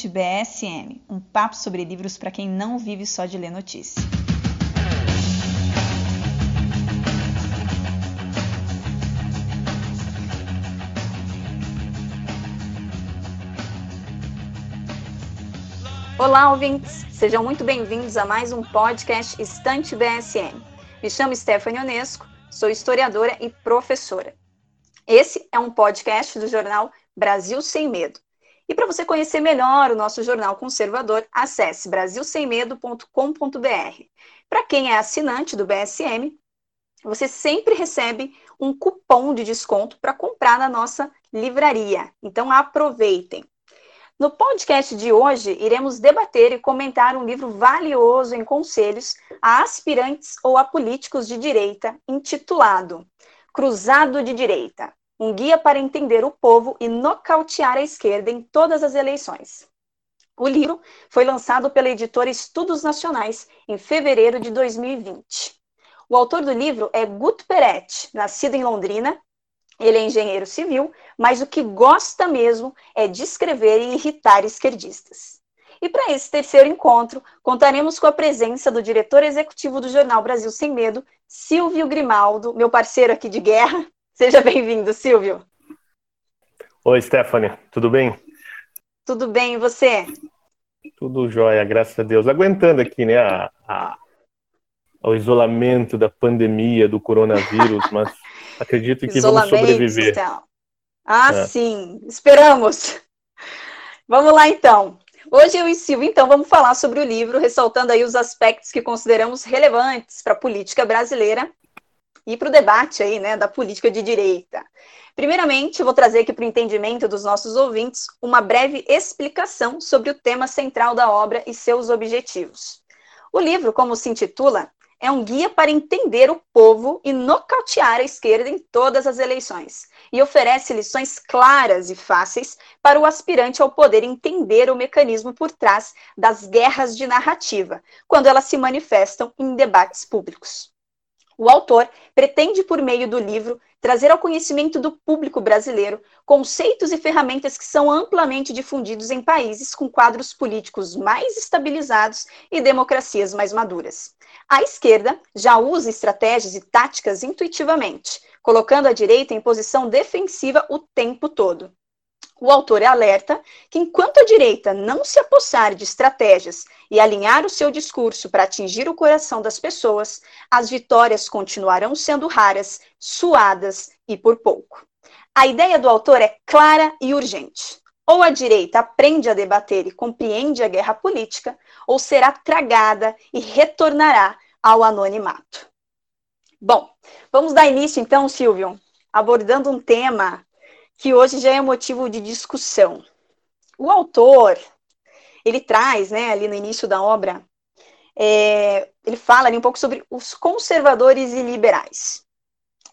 Estante BSM, um papo sobre livros para quem não vive só de ler notícia. Olá, ouvintes! Sejam muito bem-vindos a mais um podcast Estante BSM. Me chamo Stephanie Onesco, sou historiadora e professora. Esse é um podcast do jornal Brasil Sem Medo. E para você conhecer melhor o nosso jornal conservador, acesse brasilsemmedo.com.br. Para quem é assinante do BSM, você sempre recebe um cupom de desconto para comprar na nossa livraria. Então aproveitem. No podcast de hoje, iremos debater e comentar um livro valioso em conselhos a aspirantes ou a políticos de direita, intitulado Cruzado de Direita um guia para entender o povo e nocautear a esquerda em todas as eleições. O livro foi lançado pela editora Estudos Nacionais em fevereiro de 2020. O autor do livro é Guto Peretti, nascido em Londrina ele é engenheiro civil, mas o que gosta mesmo é de escrever e irritar esquerdistas. E para esse terceiro encontro, contaremos com a presença do diretor executivo do jornal Brasil Sem Medo, Silvio Grimaldo, meu parceiro aqui de guerra. Seja bem-vindo, Silvio. Oi, Stephanie, tudo bem? Tudo bem, e você? Tudo jóia, graças a Deus. Aguentando aqui, né, a, a, o isolamento da pandemia, do coronavírus, mas Acredito que vamos sobreviver. Então. Ah, é. sim, esperamos. Vamos lá então. Hoje eu e Silvio, então, vamos falar sobre o livro, ressaltando aí os aspectos que consideramos relevantes para a política brasileira e para o debate aí, né, da política de direita. Primeiramente, vou trazer aqui para o entendimento dos nossos ouvintes uma breve explicação sobre o tema central da obra e seus objetivos. O livro, como se intitula, é um guia para entender o povo e nocautear a esquerda em todas as eleições, e oferece lições claras e fáceis para o aspirante ao poder entender o mecanismo por trás das guerras de narrativa, quando elas se manifestam em debates públicos. O autor pretende, por meio do livro, trazer ao conhecimento do público brasileiro conceitos e ferramentas que são amplamente difundidos em países com quadros políticos mais estabilizados e democracias mais maduras. A esquerda já usa estratégias e táticas intuitivamente, colocando a direita em posição defensiva o tempo todo. O autor alerta que, enquanto a direita não se apossar de estratégias e alinhar o seu discurso para atingir o coração das pessoas, as vitórias continuarão sendo raras, suadas e por pouco. A ideia do autor é clara e urgente. Ou a direita aprende a debater e compreende a guerra política, ou será tragada e retornará ao anonimato. Bom, vamos dar início então, Silvio, abordando um tema que hoje já é motivo de discussão. O autor, ele traz, né, ali no início da obra, é, ele fala ali um pouco sobre os conservadores e liberais.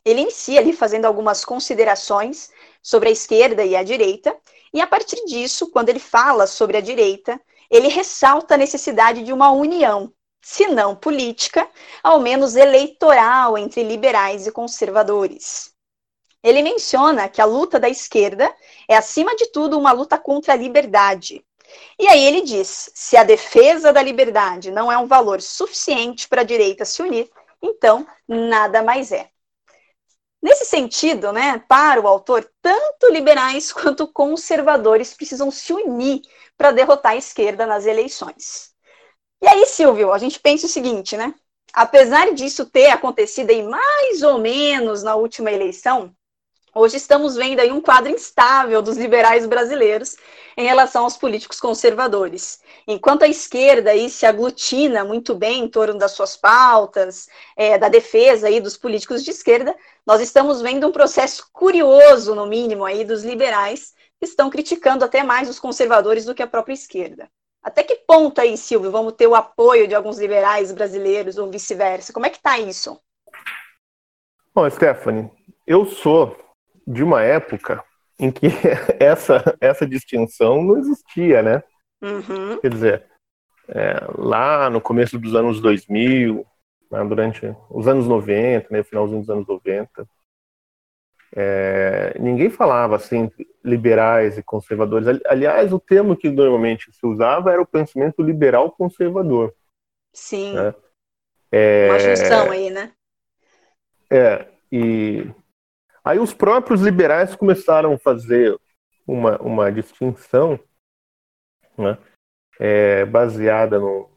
Ele inicia ali fazendo algumas considerações sobre a esquerda e a direita, e a partir disso, quando ele fala sobre a direita, ele ressalta a necessidade de uma união, se não política, ao menos eleitoral entre liberais e conservadores. Ele menciona que a luta da esquerda é, acima de tudo, uma luta contra a liberdade. E aí ele diz: se a defesa da liberdade não é um valor suficiente para a direita se unir, então nada mais é. Nesse sentido, né, para o autor, tanto liberais quanto conservadores precisam se unir para derrotar a esquerda nas eleições. E aí, Silvio, a gente pensa o seguinte, né? Apesar disso ter acontecido aí mais ou menos na última eleição, Hoje estamos vendo aí um quadro instável dos liberais brasileiros em relação aos políticos conservadores. Enquanto a esquerda aí se aglutina muito bem em torno das suas pautas, é, da defesa aí dos políticos de esquerda, nós estamos vendo um processo curioso, no mínimo, aí dos liberais, que estão criticando até mais os conservadores do que a própria esquerda. Até que ponto aí, Silvio, vamos ter o apoio de alguns liberais brasileiros ou vice-versa? Como é que está isso? Bom, Stephanie, eu sou de uma época em que essa, essa distinção não existia, né? Uhum. Quer dizer, é, lá no começo dos anos 2000, né, durante os anos 90, né, finalzinho dos anos 90, é, ninguém falava assim, liberais e conservadores. Aliás, o termo que normalmente se usava era o pensamento liberal conservador. Sim. Né? É, Uma junção aí, né? É, e aí os próprios liberais começaram a fazer uma, uma distinção né, é, baseada no,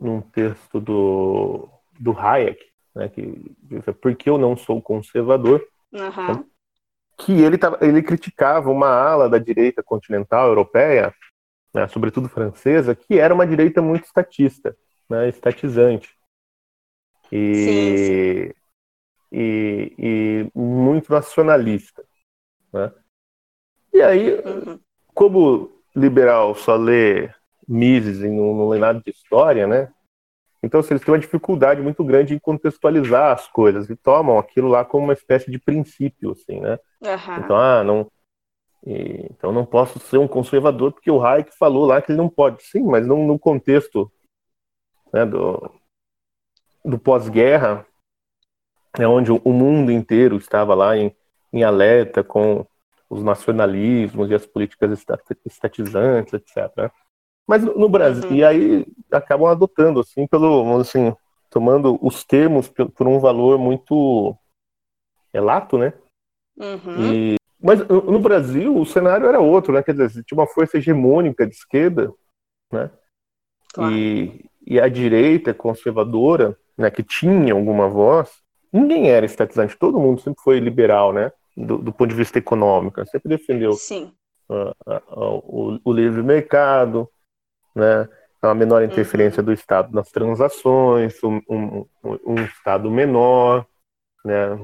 num texto do, do Hayek, né, que diz por que eu não sou conservador, uhum. né, que ele, tava, ele criticava uma ala da direita continental europeia, né, sobretudo francesa, que era uma direita muito estatista, né, estatizante. E, sim, sim. E, e, muito nacionalista. Né? E aí, como liberal só lê Mises e não, não lê nada de história, né? Então, assim, eles têm uma dificuldade muito grande em contextualizar as coisas e tomam aquilo lá como uma espécie de princípio, assim, né? Uhum. Então, ah, não. E, então não posso ser um conservador porque o Hayek falou lá que ele não pode. Sim, mas não no contexto né, do, do pós-guerra, é onde o mundo inteiro estava lá em, em alerta com os nacionalismos e as políticas estatizantes, etc. Né? Mas no Brasil, uhum. e aí acabam adotando, assim, pelo, assim, tomando os termos por um valor muito elato, né? Uhum. E, mas no Brasil o cenário era outro, né? Quer dizer, tinha uma força hegemônica de esquerda, né? Claro. E, e a direita conservadora, né, que tinha alguma voz, ninguém era estatizante, todo mundo sempre foi liberal, né? Do, do ponto de vista econômico, sempre defendeu. Uh, uh, uh, o, o livre mercado, né? Uma menor interferência uhum. do Estado nas transações, um, um, um, Estado menor, né?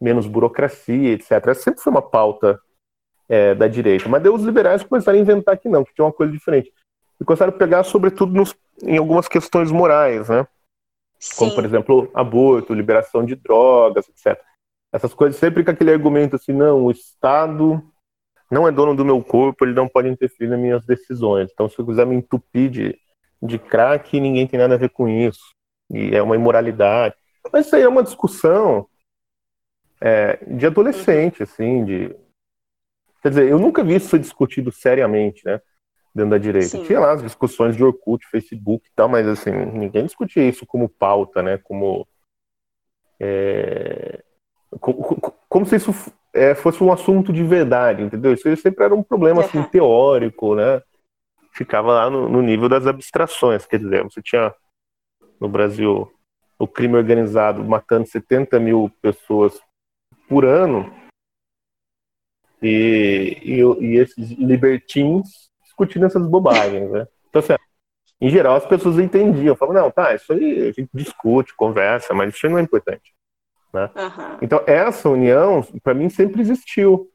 menos burocracia, etc. Essa sempre foi uma pauta é, da direita. Mas daí os liberais começaram a inventar que não, que tinha uma coisa diferente. E começaram a pegar, sobretudo, nos, em algumas questões morais, né? Sim. Como, por exemplo, aborto, liberação de drogas, etc. Essas coisas sempre com aquele argumento assim, não, o Estado não é dono do meu corpo, ele não pode interferir nas minhas decisões. Então, se eu quiser me entupir de, de crack, ninguém tem nada a ver com isso. E é uma imoralidade. Mas isso aí é uma discussão é, de adolescente, assim, de. Quer dizer, eu nunca vi isso ser discutido seriamente, né? Dentro da direita. Sim. Tinha lá as discussões de Orkut, Facebook e tal, mas assim, ninguém discutia isso como pauta, né? Como. É, como, como se isso é, fosse um assunto de verdade, entendeu? Isso sempre era um problema assim, teórico, né? Ficava lá no, no, nível das abstrações, quer dizer, você tinha no Brasil o crime organizado matando 70 mil pessoas por ano e, e, e esses libertins discutindo essas bobagens, né? Então, assim, em geral, as pessoas entendiam, falavam, não, tá, isso aí a gente discute, conversa, mas isso não é importante. Né? Uhum. Então, essa união, para mim, sempre existiu.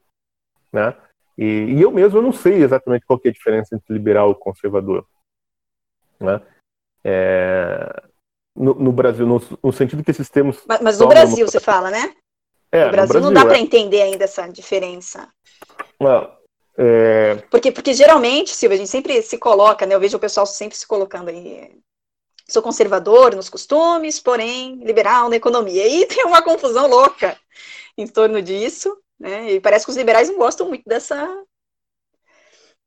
Né? E, e, eu mesmo eu não sei exatamente qual é a diferença entre liberal e conservador. Né? É, no, no, Brasil, no, no, sentido que esses termos. Mas, mas no Brasil, você fala, né? É, no, Brasil, no Brasil não dá para é. entender ainda essa diferença. Não, é... porque, porque geralmente, Silvia, a gente sempre se coloca, né? Eu vejo o pessoal sempre se colocando aí sou conservador nos costumes, porém liberal na economia. E tem uma confusão louca em torno disso, né? E parece que os liberais não gostam muito dessa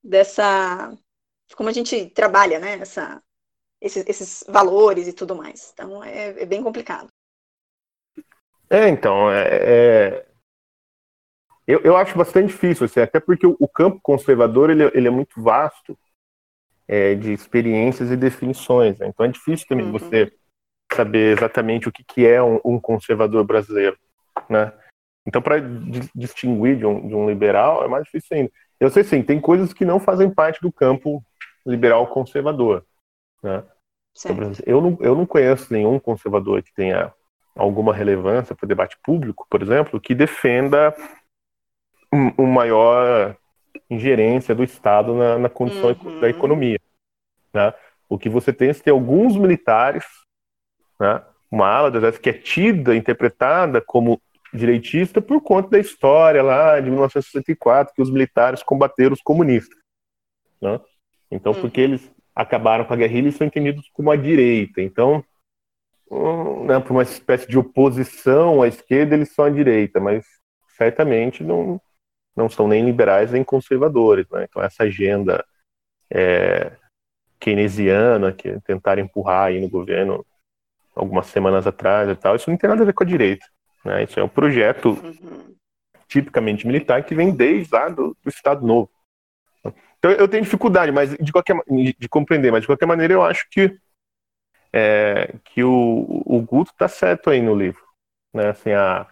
dessa como a gente trabalha, né? Essa, esses, esses valores e tudo mais. Então é, é bem complicado. É, então, é, é... Eu, eu acho bastante difícil, assim, até porque o, o campo conservador ele, ele é muito vasto é, de experiências e definições. Né? Então é difícil também uhum. você saber exatamente o que, que é um, um conservador brasileiro, né? Então, para distinguir de um, de um liberal, é mais difícil ainda. Eu sei sim, tem coisas que não fazem parte do campo liberal conservador. Né? Eu, não, eu não conheço nenhum conservador que tenha alguma relevância para o debate público, por exemplo, que defenda um, um maior ingerência do Estado na, na condição uhum. da economia. Né? O que você tem é ter alguns militares, né? uma ala do exército que é tida, interpretada como direitista por conta da história lá de 1964, que os militares combateram os comunistas. Né? Então, uhum. porque eles acabaram com a guerrilha e são entendidos como a direita. Então, um, né, por uma espécie de oposição à esquerda, eles são a direita, mas certamente não, não são nem liberais nem conservadores. Né? Então, essa agenda é, keynesiana que tentaram empurrar aí no governo algumas semanas atrás e tal, isso não tem nada a ver com a direita. Né? Isso é um projeto uhum. tipicamente militar que vem desde lá do, do Estado Novo. Então eu tenho dificuldade, mas de qualquer de compreender, mas de qualquer maneira eu acho que é, que o, o Guto está certo aí no livro, né? Assim a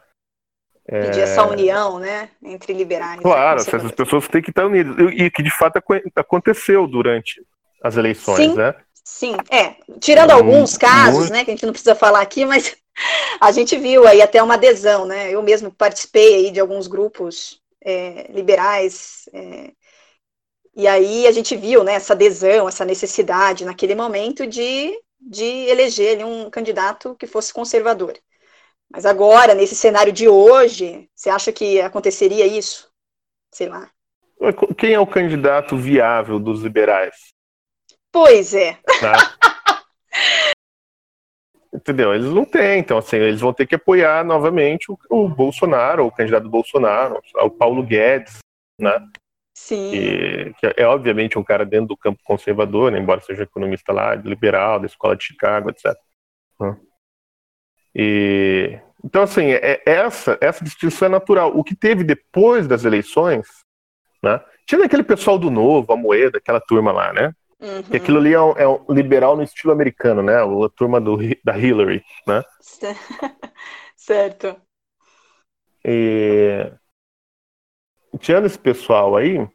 é... Pedir essa união, né, entre liberais. Claro, essas pessoas têm que estar unidas e que de fato aconteceu durante as eleições, sim, né? Sim, é. Tirando alguns casos, muito... né, que a gente não precisa falar aqui, mas a gente viu aí até uma adesão, né? Eu mesmo participei aí de alguns grupos é, liberais é, e aí a gente viu né, essa adesão, essa necessidade naquele momento de, de eleger ali, um candidato que fosse conservador. Mas agora, nesse cenário de hoje, você acha que aconteceria isso? Sei lá. Quem é o candidato viável dos liberais? Pois é. Tá? Entendeu? Eles não têm, então assim, eles vão ter que apoiar novamente o, o Bolsonaro, o candidato Bolsonaro, o Paulo Guedes, né? Sim. Que, que, é obviamente um cara dentro do campo conservador, né, embora seja economista lá, liberal, da escola de Chicago, etc. E, então, assim, é, essa, essa distinção é natural. O que teve depois das eleições, né, tinha aquele pessoal do Novo, a Moeda, aquela turma lá, né? Uhum. Que aquilo ali é um, é um, liberal no estilo americano, né? A turma do, da Hillary, né? certo. E, tirando esse pessoal aí,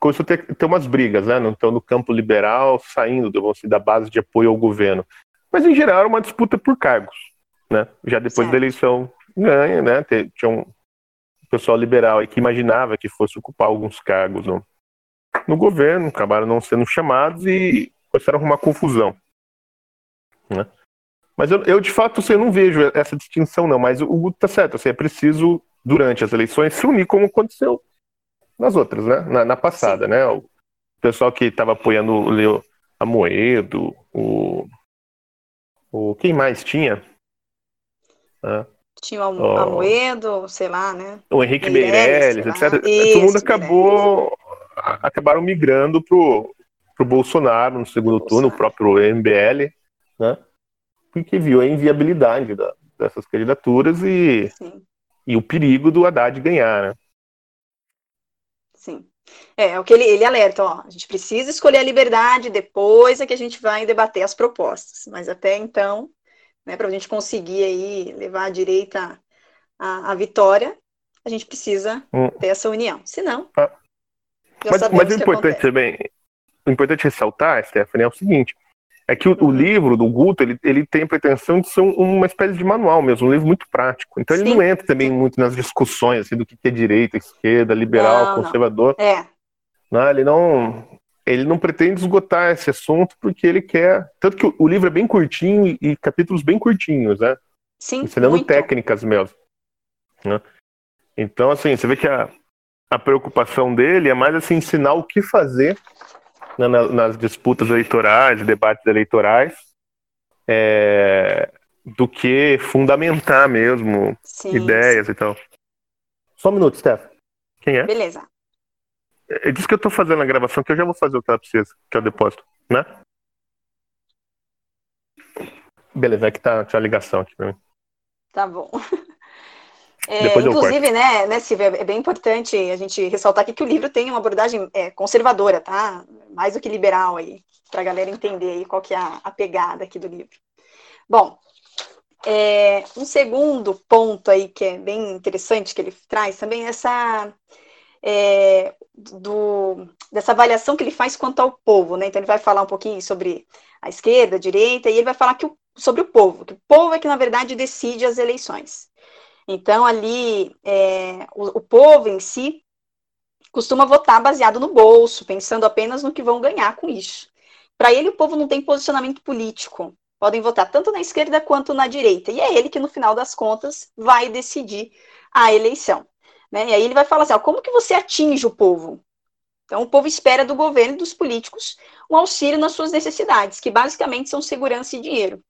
começou a ter, ter umas brigas, né? Então, no campo liberal, saindo do, assim, da base de apoio ao governo. Mas, em geral, era uma disputa por cargos, né? Já depois certo. da eleição, ganha, né? Tinha um pessoal liberal aí que imaginava que fosse ocupar alguns cargos no, no governo, acabaram não sendo chamados e começaram a arrumar confusão, né? Mas eu, eu de fato, assim, eu não vejo essa distinção, não. Mas o Guto tá certo, assim, é preciso durante as eleições se unir como aconteceu nas outras, né? Na, na passada, Sim. né? O pessoal que estava apoiando o Leo Amoedo, o, o quem mais tinha? Ah, tinha o oh, Amoedo, sei lá, né? O Henrique Meirelles, etc. Isso, Todo mundo acabou acabaram migrando pro pro Bolsonaro no segundo Bolsonaro. turno, o próprio MBL, né? Porque viu a inviabilidade da, dessas candidaturas e Sim e o perigo do Haddad ganhar, né? Sim. É, é o que ele, ele alerta, ó, a gente precisa escolher a liberdade, depois é que a gente vai debater as propostas. Mas até então, né, para a gente conseguir aí levar a direita à, à vitória, a gente precisa hum. ter essa união. Senão, ah. mas, mas o importante também, o importante ressaltar, Stephanie, é o seguinte, é que o, o, uhum. livro do Guto, ele, ele tem a pretensão de ser uma espécie de manual mesmo, um livro muito prático. Então ele Sim. não entra também muito nas discussões assim, do que é direita, esquerda, liberal, não, conservador. Não. É. Não, ele não ele não pretende esgotar esse assunto porque ele quer. Tanto que o, livro é bem curtinho e, e, capítulos bem curtinhos, né? Sim. Ensinando muito. técnicas mesmo. Né? Então, assim, você vê que a, a preocupação dele é mais assim, ensinar o que fazer na, nas disputas eleitorais, debates eleitorais, é, do que fundamentar mesmo sim, ideias sim. e tal. Só um minuto, Steph. Quem é? Beleza. É, diz que eu tô fazendo a gravação, que eu já vou fazer o que ela precisa, que é o depósito, né? Beleza, é que tá, tinha a ligação aqui pra mim. Tá bom. É, inclusive, né, né, Silvia, é bem importante a gente ressaltar aqui que o livro tem uma abordagem é, conservadora, tá? Mais do que liberal aí, para a galera entender aí qual que é a, a pegada aqui do livro. Bom, é, um segundo ponto aí que é bem interessante que ele traz também é essa é, do, dessa avaliação que ele faz quanto ao povo, né? Então ele vai falar um pouquinho sobre a esquerda, a direita, e ele vai falar que o, sobre o povo, que o povo é que na verdade decide as eleições. Então, ali, é, o, o povo em si costuma votar baseado no bolso, pensando apenas no que vão ganhar com isso. Para ele, o povo não tem posicionamento político. Podem votar tanto na esquerda quanto na direita. E é ele que, no final das contas, vai decidir a eleição. Né? E aí ele vai falar assim: ó, como que você atinge o povo? Então, o povo espera do governo e dos políticos um auxílio nas suas necessidades, que basicamente são segurança e dinheiro.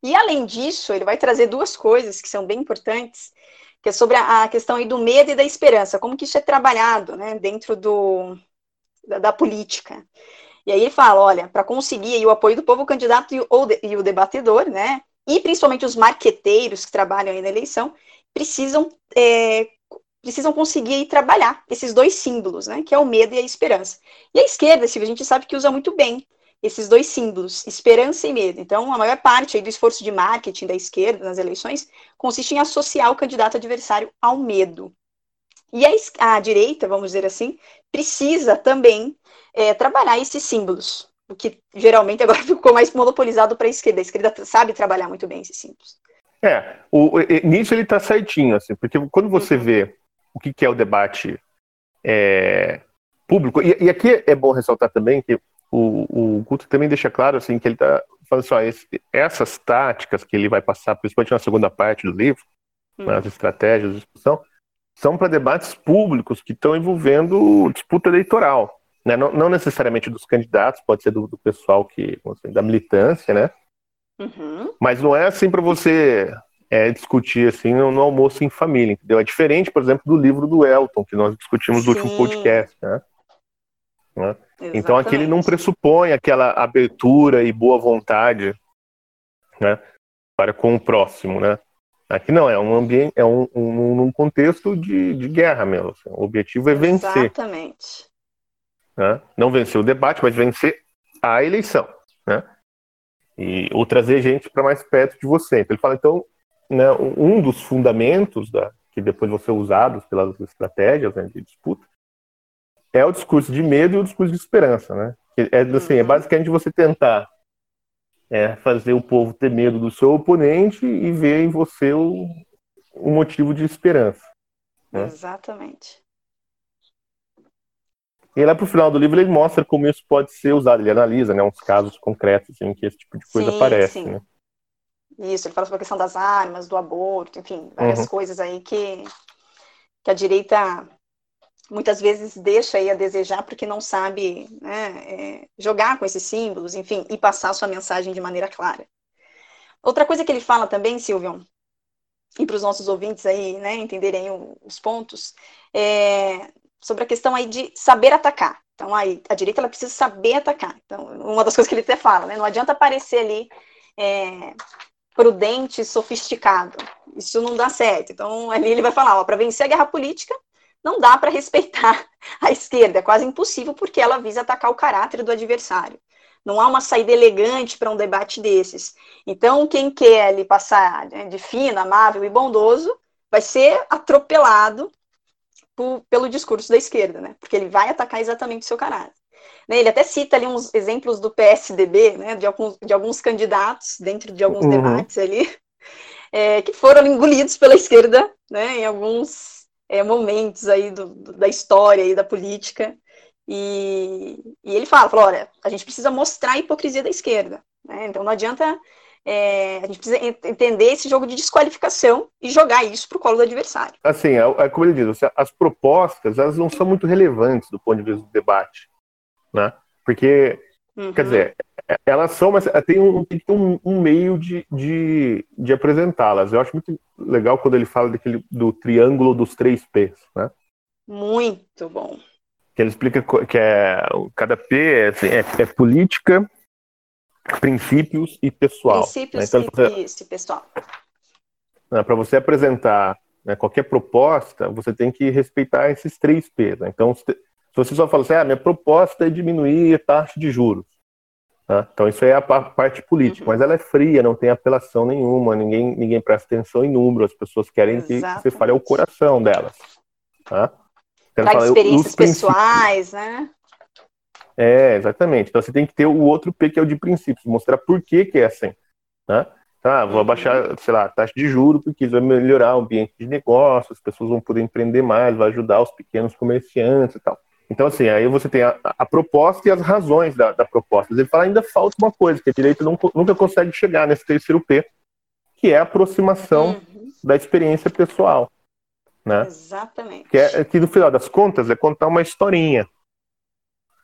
E além disso, ele vai trazer duas coisas que são bem importantes, que é sobre a, questão do medo e da esperança, como que isso é trabalhado, né, dentro do, da, da política. E aí ele fala, olha, para conseguir o apoio do povo, o candidato e o, e o debatedor, né, e principalmente os marqueteiros que trabalham aí na eleição, precisam é, precisam conseguir trabalhar esses dois símbolos, né, que é o medo e a esperança. E a esquerda, Silvia, a gente sabe que usa muito bem esses dois símbolos, esperança e medo. Então, a maior parte do esforço de marketing da esquerda nas eleições consiste em associar o candidato adversário ao medo. E a, a direita, vamos dizer assim, precisa também é, trabalhar esses símbolos, o que geralmente agora ficou mais monopolizado para a esquerda. A esquerda sabe trabalhar muito bem esses símbolos. É, o, nisso ele está certinho, assim, porque quando você uhum. vê o que, que é o debate é, público. E, e, aqui é bom ressaltar também que o, o Guto também deixa claro assim que ele está falando assim, ó, esse, essas táticas que ele vai passar, principalmente na segunda parte do livro, hum. as estratégias de discussão, são para debates públicos que estão envolvendo disputa eleitoral. Né? Não, não, necessariamente dos candidatos, pode ser do, do pessoal que assim, da militância, né? Uhum. Mas não é assim para você é, discutir assim no, no, almoço em família, entendeu? É diferente, por exemplo, do livro do Elton, que nós discutimos Sim. no último podcast, né? né? Então aqui ele não pressupõe aquela abertura e boa vontade né, para com o próximo, né? Aqui não, é um ambiente, é um, um, um contexto de, de guerra mesmo. Assim. O objetivo é vencer. Exatamente. Né? Não vencer o debate, mas vencer a eleição. Né? E, ou trazer gente para mais perto de você. Então ele fala, então, né, um dos fundamentos da, que depois vão ser usados pelas estratégias né, de disputa é o discurso de medo e o discurso de esperança, né? É, assim, é uhum. basicamente você tentar é, fazer o povo ter medo do seu oponente e ver em você o, o motivo de esperança. Né? Exatamente. E lá pro final do livro ele mostra como isso pode ser usado, ele analisa né, uns casos concretos em que esse tipo de coisa sim, aparece. Sim. Né? Isso, ele fala sobre a questão das armas, do aborto, enfim, várias uhum. coisas aí que, que a direita muitas vezes deixa aí a desejar porque não sabe né, é, jogar com esses símbolos, enfim, e passar a sua mensagem de maneira clara. Outra coisa que ele fala também, Silvio, e para os nossos ouvintes aí, né, entenderem os pontos, é sobre a questão aí de saber atacar. Então, aí, a direita ela precisa saber atacar. Então, uma das coisas que ele até fala, né, não adianta aparecer ali é, prudente, sofisticado. Isso não dá certo. Então, ali ele vai falar, para vencer a guerra política, não dá para respeitar a esquerda, é quase impossível, porque ela visa atacar o caráter do adversário. Não há uma saída elegante para um debate desses. Então, quem quer ali passar né, de fino, amável e bondoso, vai ser atropelado por, pelo discurso da esquerda, né? Porque ele vai atacar exatamente o seu caráter. Né, ele até cita ali uns exemplos do PSDB, né, de, alguns, de alguns candidatos dentro de alguns uhum. debates ali, é, que foram engolidos pela esquerda né, em alguns é, momentos aí do, do, da história e da política. E, e ele fala, fala, olha, a gente precisa mostrar a hipocrisia da esquerda. Né, então não adianta é, a gente precisa entender esse jogo de desqualificação e jogar isso para o colo do adversário. Assim, é, é como ele diz, as propostas elas não são muito relevantes do ponto de vista do debate né? Porque, uhum. quer dizer, elas são, mas tem um, tem um, um meio de, de, de apresentá-las. Eu acho muito legal quando ele fala daquele, do triângulo dos três P's, né? Muito bom. Que ele explica que é, cada P é, assim, é, é política, princípios e pessoal. Princípios né? então, você, e pessoal. Né, Para você apresentar né, qualquer proposta, você tem que respeitar esses três P's. Né? Então, se você só fala assim, ah, minha proposta é diminuir a taxa de juros. Tá? Então isso é a parte política, uhum. mas ela é fria, não tem apelação nenhuma, ninguém, ninguém presta atenção em números, as pessoas querem Exatamente. que você fale ao coração delas. Tá? Então, fala, experiências pessoais, né? É, exatamente. Então você tem que ter o outro P que é o de princípios, mostrar por que, que é assim. Né? Tá, vou uhum. abaixar, sei lá, a taxa de juros, porque isso vai melhorar o ambiente de negócio, as pessoas vão poder empreender mais, vai ajudar os pequenos comerciantes e tal. Então, assim, aí você tem a, a proposta e as razões da, da, proposta. Ele fala ainda falta uma coisa, que a direita não, nunca consegue chegar nesse terceiro P, que é a aproximação uhum. da experiência pessoal. Né? Exatamente. Que, é, que no final das contas é contar uma historinha.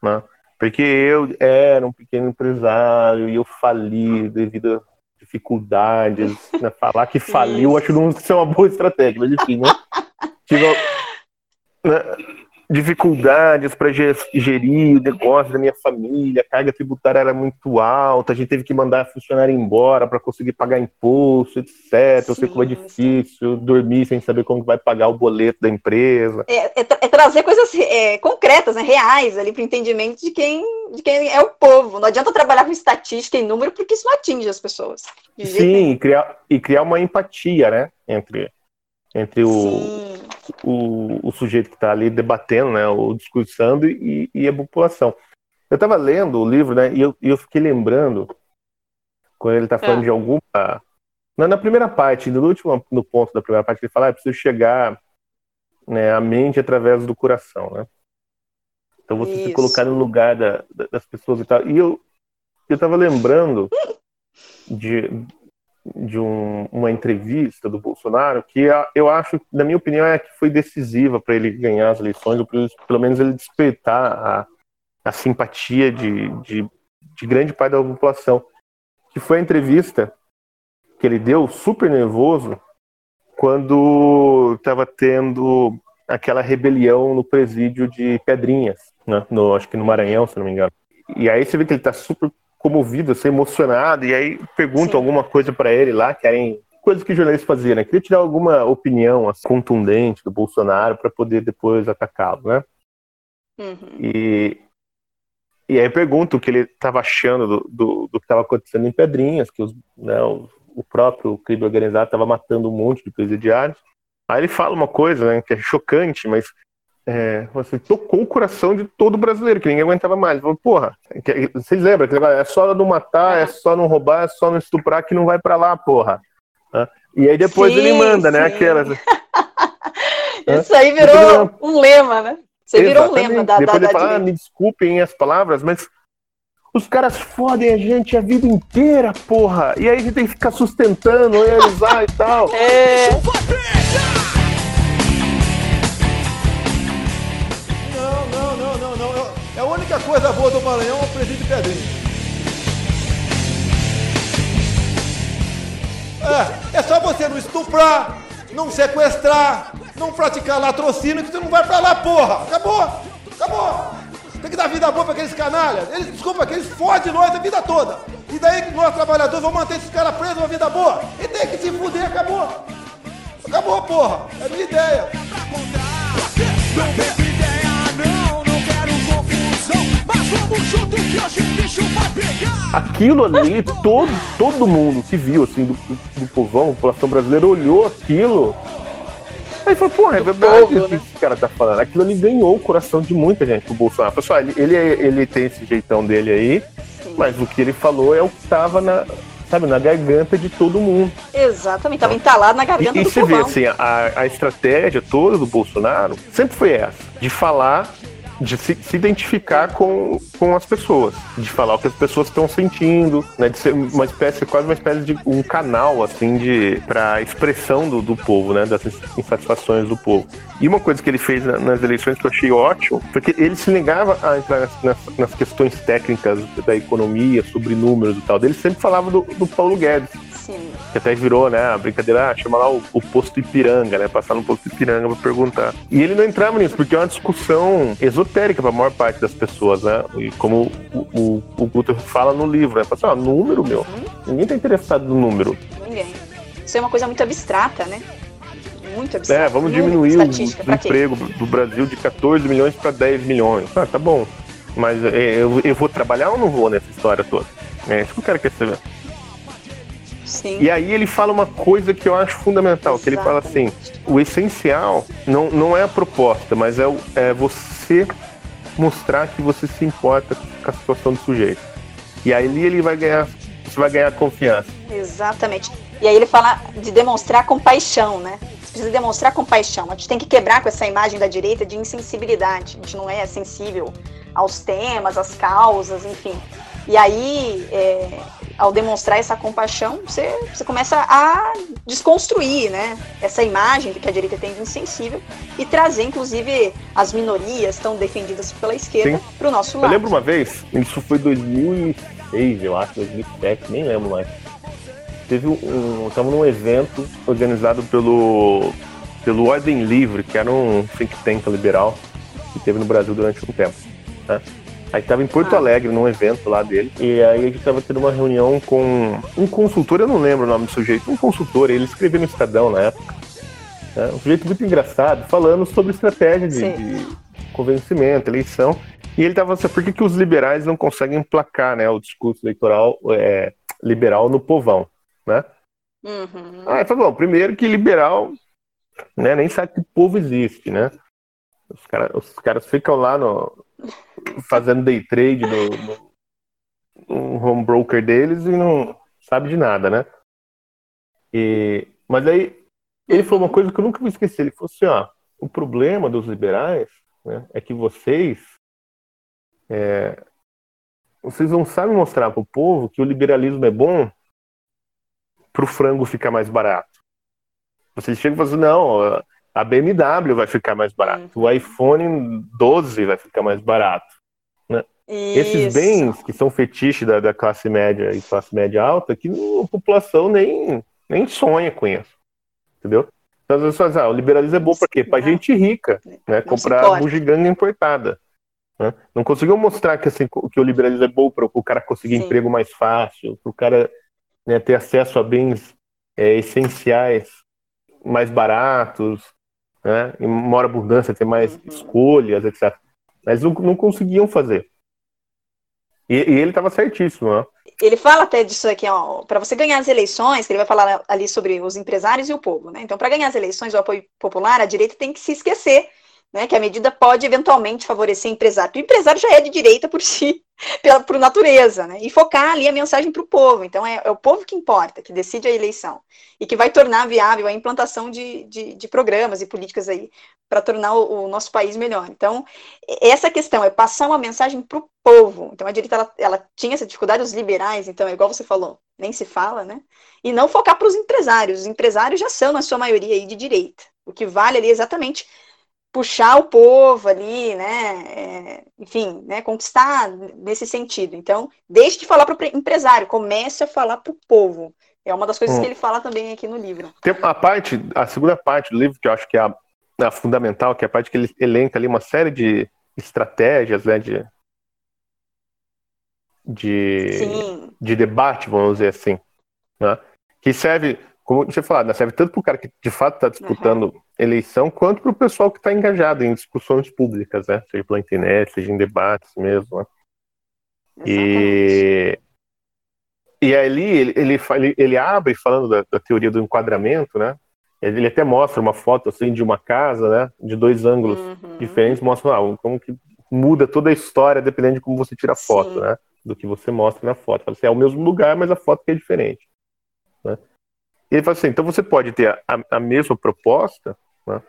Né? Porque eu era um pequeno empresário e eu fali devido a dificuldades, né? falar que faliu, acho que não é uma boa estratégia, mas enfim, né? Tive, né? Dificuldades para gerir o negócio da minha família, a carga tributária era muito alta, a gente teve que mandar funcionário embora para conseguir pagar imposto, etc. Sim, eu sei como é difícil dormir sem saber como vai pagar o boleto da empresa. É, é, é trazer coisas é, concretas, né, reais ali para o entendimento de quem, de quem é o povo. Não adianta trabalhar com estatística e número porque isso não atinge as pessoas. Sim, e criar, e criar uma empatia, né, entre, entre o o, o sujeito que está ali debatendo, né, ou discursando, e, e a população. Eu estava lendo o livro, né, e eu, e eu fiquei lembrando, quando ele está falando é. de alguma. Na, na, primeira parte, no último no ponto da primeira parte, ele fala: ah, preciso chegar né, à mente através do coração, né? Então você Isso. se colocar no lugar da, das pessoas e tal. E eu estava lembrando de, de um, uma entrevista do Bolsonaro que eu acho, na minha opinião, é que foi decisiva para ele ganhar as eleições, ou pelo menos ele despertar a, a simpatia de, de, de grande parte da população. Que foi a entrevista que ele deu, super nervoso, quando estava tendo aquela rebelião no presídio de Pedrinhas, né? no, acho que no Maranhão, se não me engano. E aí você vê que ele está super comovido, assim, emocionado, e aí perguntam alguma coisa para ele lá, querem coisas que jornalistas faziam, né? Queria tirar alguma opinião assim, contundente do Bolsonaro para poder depois atacá-lo, né? Uhum. E, e aí pergunto o que ele estava achando do, do, do que estava acontecendo em Pedrinhas, que os, né, o, o próprio crime organizado estava matando um monte de presidiários. Aí ele fala uma coisa, né, que é chocante, mas é, você tocou o coração de todo brasileiro, que ninguém aguentava mais. Falou, porra, vocês lembram? Que é só não matar, é só não roubar, é só não estuprar que não vai para lá, porra. E aí depois sim, ele manda, né? Aquelas. Isso aí virou um lema, né? Você Exatamente. virou um lema da, depois da, ele fala, ah, me desculpem as palavras, mas os caras fodem a gente a vida inteira, porra. E aí a gente tem que ficar sustentando, realizar e tal. É. coisa boa do Maranhão é o presídio Pedrinho. É, é só você não estuprar, não sequestrar, não praticar latrocínio que você não vai pra lá, porra. Acabou, acabou. Tem que dar vida boa pra aqueles canalhas. Eles, desculpa, que eles fodem nós a vida toda. E daí que nós trabalhadores vamos manter esses caras presos uma vida boa. E tem que se fuder, acabou. Acabou, porra. É a minha ideia. Aquilo ali, todo, todo mundo que viu, assim, do, do povão, a população brasileira, olhou aquilo. Aí falou, porra, é verdade o que né? esse cara tá falando. Aquilo ali ganhou o coração de muita gente, o Bolsonaro. Pessoal, ele, ele, ele tem esse jeitão dele aí, mas o que ele falou é o que tava na, sabe, na garganta de todo mundo. Exatamente, estava entalado na garganta e, do E você vê, assim, a, a estratégia toda do Bolsonaro sempre foi essa, de falar de se, se, identificar com, com as pessoas, de falar o que as pessoas estão sentindo, né, de ser uma espécie, quase uma espécie de um canal, assim, de para expressão do, do povo, né, das insatisfações do povo. E uma coisa que ele fez nas eleições que eu achei ótimo, porque ele se negava a entrar nas, nas questões técnicas da economia, sobre números e tal. Ele sempre falava do, do Paulo Guedes. Sim. Que até virou, né, a brincadeira, ah, chama lá o, o, posto Ipiranga, né, passar no posto Ipiranga pra perguntar. E ele não entrava nisso, porque é uma discussão esotérica pra maior parte das pessoas, né, e como o, o, o Guter fala no livro, né, fala assim, ah, número, meu, uhum. ninguém tá interessado no número. Ninguém. Isso é uma coisa muito abstrata, né? Muito abstrata. É, vamos diminuir o, o emprego do Brasil de 14 milhões para 10 milhões. Ah, tá bom. Mas é, eu, eu vou trabalhar ou não vou nessa história toda? É isso que eu quero quer saber. Sim. E aí ele fala uma coisa que eu acho fundamental, que ele fala assim, o essencial não, não é a proposta, mas é, é você mostrar que você se importa com a situação do sujeito. E aí ele vai ganhar, você vai ganhar confiança. Exatamente. E aí ele fala de demonstrar compaixão, né? Você precisa demonstrar compaixão. A gente tem que quebrar com essa imagem da direita de insensibilidade. A gente não é sensível aos temas, às causas, enfim. E aí, é, ao demonstrar essa compaixão, você, você começa a desconstruir né, essa imagem que a direita tem de insensível e trazer, inclusive, as minorias tão defendidas pela esquerda para o nosso lado. Eu lembro uma vez, isso foi 2006, eu acho, 2007, nem lembro mais. teve um, estava num evento organizado pelo pelo Ordem Livre, que era um think tank liberal que teve no Brasil durante um tempo. Né? Aí estava em Porto ah. Alegre, num evento lá dele, e aí a gente estava tendo uma reunião com um consultor, eu não lembro o nome do sujeito, um consultor, ele escreveu no Estadão na época. Né? Um sujeito muito engraçado, falando sobre estratégia de, de convencimento, eleição. E ele estava assim, por que, que os liberais não conseguem emplacar né, o discurso eleitoral é, liberal no povão? Né? Uhum. Ah, ele falou, bom, primeiro que liberal né, nem sabe que povo existe, né? Os, cara, os caras ficam lá no, fazendo day trade no, no, no home broker deles e não sabe de nada, né? E, mas aí ele falou uma coisa que eu nunca vou esquecer. Ele falou assim, ó, o problema dos liberais né, é que vocês é, vocês não sabem mostrar para o povo que o liberalismo é bom para o frango ficar mais barato. Vocês chegam e falam assim, não, a BMW vai ficar mais barato, uhum. o iPhone 12 vai ficar mais barato. Né? Esses bens que são fetiche da, da, classe média e classe média alta, que a população nem, nem sonha com isso. Entendeu? Então, as pessoas ah, o liberalismo é bom para quê? Para gente rica, né? comprar bugiganga importada. Né? Não conseguiu mostrar que, assim, que o liberalismo é bom para o cara conseguir Sim. emprego mais fácil, para o cara né, ter acesso a bens é, essenciais mais baratos, né? em maior abundância, ter mais uhum. escolhas, etc. Mas não, não conseguiam fazer. E, e ele estava certíssimo, né? Ele fala até disso aqui, ó, para você ganhar as eleições, que ele vai falar ali sobre os empresários e o povo, né? Então, para ganhar as eleições, o apoio popular, a direita tem que se esquecer né, que a medida pode eventualmente favorecer o empresário. O empresário já é de direita por si, pela, por natureza, né, e focar ali a mensagem para o povo. Então, é, é, o povo que importa, que decide a eleição, e que vai tornar viável a implantação de, de, de programas e políticas aí para tornar o, o, nosso país melhor. Então, essa questão é passar uma mensagem para o povo. Então, a direita, ela, ela tinha essa dificuldade, os liberais, então, é igual você falou, nem se fala, né, e não focar para os empresários. Os empresários já são, na sua maioria, aí, de direita. O que vale ali é exatamente puxar o povo ali, né? É, enfim, né? Conquistar nesse sentido. Então, deixe de falar para o empresário, comece a falar para o povo. É uma das coisas hum. que ele fala também aqui no livro. Tem a parte, a segunda parte do livro que eu acho que é a, a fundamental, que é a parte que ele elenca ali uma série de estratégias, né? De, de, de debate, vamos dizer assim, né? que serve como você falou, né, serve tanto para o cara que de fato está disputando uhum. eleição, quanto para o pessoal que está engajado em discussões públicas, né? Seja pela internet, seja em debates mesmo. Né? E, e ali ele, ele, ele abre falando da, da, teoria do enquadramento, né? Ele até mostra uma foto assim de uma casa, né? De dois ângulos uhum. diferentes, mostra ah, como que muda toda a história dependendo de como você tira a foto, Sim. né? Do que você mostra na foto. Fala assim, é o mesmo lugar, mas a foto é diferente. Né? E ele fala assim: então você pode ter a, a mesma proposta né,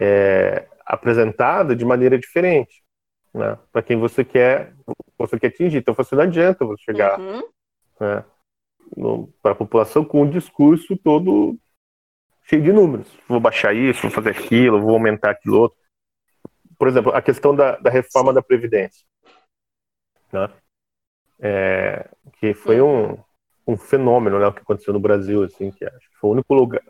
é, apresentada de maneira diferente, né, para quem você quer, você quer atingir. Então você não adianta você chegar uhum. né, para a população com um discurso todo cheio de números. Vou baixar isso, vou fazer aquilo, vou aumentar aquilo outro. Por exemplo, a questão da, da reforma da Previdência. Né? É, que foi uhum. um, um fenômeno, né, o que aconteceu no Brasil, assim, que acho que foi o único lugar.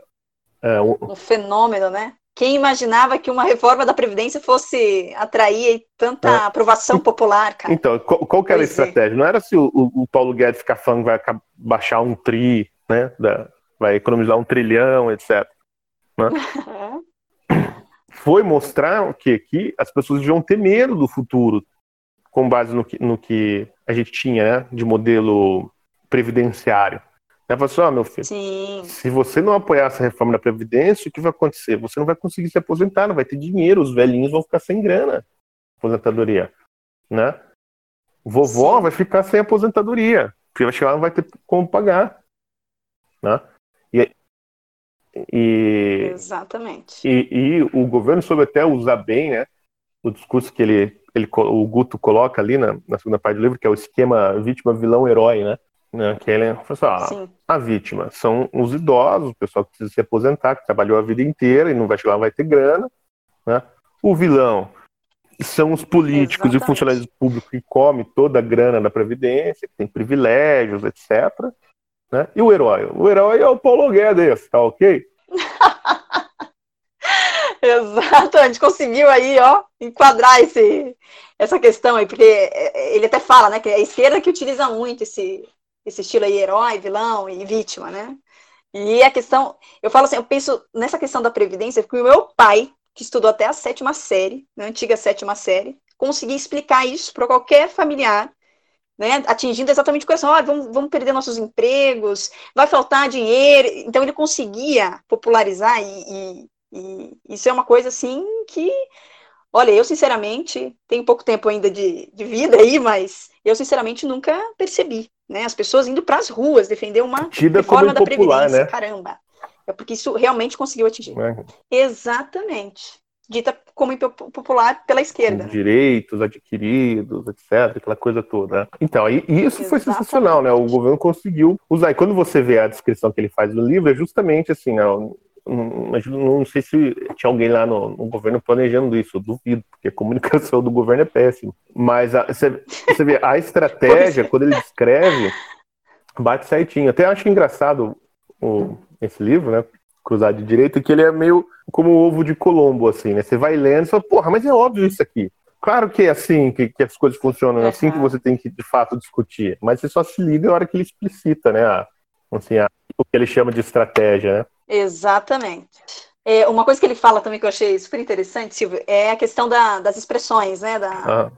É, um... um... fenômeno, né? Quem imaginava que uma reforma da Previdência fosse atrair tanta é. aprovação popular, cara? Então, qual, qual que era a é. estratégia? É. Não era se o, o, Paulo Guedes ficar falando vai baixar um tri, né? Da, vai economizar um trilhão, etc. Né? Foi mostrar que aqui as pessoas deviam ter medo do futuro, com base no que, no que a gente tinha né, de modelo previdenciário. Ela falou assim, oh, meu filho, Sim. se você não apoiar essa reforma da Previdência, o que vai acontecer? Você não vai conseguir se aposentar, não vai ter dinheiro, os velhinhos vão ficar sem grana, aposentadoria, né? Vovó Sim. vai ficar sem aposentadoria, porque vai chegar não vai ter como pagar, né? E, e, Exatamente. E, e, o governo soube até usar bem, né, o discurso que ele, ele o Guto coloca ali na, na segunda parte do livro, que é o esquema vítima, vilão, herói, né? Né, que ele falou assim, a vítima são os idosos, o pessoal que precisa se aposentar, que trabalhou a vida inteira e não vai chegar lá, vai ter grana, né? O vilão são os políticos Exatamente. e funcionários públicos que comem toda a grana da Previdência, que tem privilégios, etc. Né? E o herói? O herói é o Paulo Guedes, tá ok? Exato, a gente conseguiu aí, ó, enquadrar esse, essa questão aí, porque é, ele até fala, né, que é a esquerda que utiliza muito esse, esse estilo aí, herói, vilão e vítima, né? E a questão, eu falo assim, eu penso nessa questão da previdência, porque o meu pai, que estudou até a sétima série, na né, antiga sétima série, conseguia explicar isso para qualquer familiar, né, atingindo exatamente o coração, ah, vamos, vamos perder nossos empregos, vai faltar dinheiro, então ele conseguia popularizar e, e, e isso é uma coisa assim que Olha, eu sinceramente tenho pouco tempo ainda de, de vida aí, mas eu sinceramente nunca percebi, né? As pessoas indo para as ruas defender uma Tida reforma da previdência, né? caramba. É porque isso realmente conseguiu atingir. É. Exatamente. Dita como popular pela esquerda. Né? Direitos adquiridos, etc., aquela coisa toda. Né? Então, e, isso Exatamente. foi sensacional, né? O governo conseguiu usar. E quando você vê a descrição que ele faz no livro, é justamente assim, né? Mas não sei se tinha alguém lá no, no, governo planejando isso, eu duvido, porque a comunicação do governo é péssima. Mas a, você, você vê, a estratégia, quando ele descreve, bate certinho. Até acho engraçado o, esse livro, né? Cruzado de Direito, que ele é meio como o ovo de Colombo, assim, né? Você vai lendo e fala, porra, mas é óbvio isso aqui. Claro que é assim que, que as coisas funcionam, é assim que você tem que, de fato, discutir. Mas você só se liga na hora que ele explicita, né? A, assim, a, o que ele chama de estratégia, né? Exatamente. É, uma coisa que ele fala também que eu achei super interessante, Silvio, é a questão da, das expressões, né? Da, ah.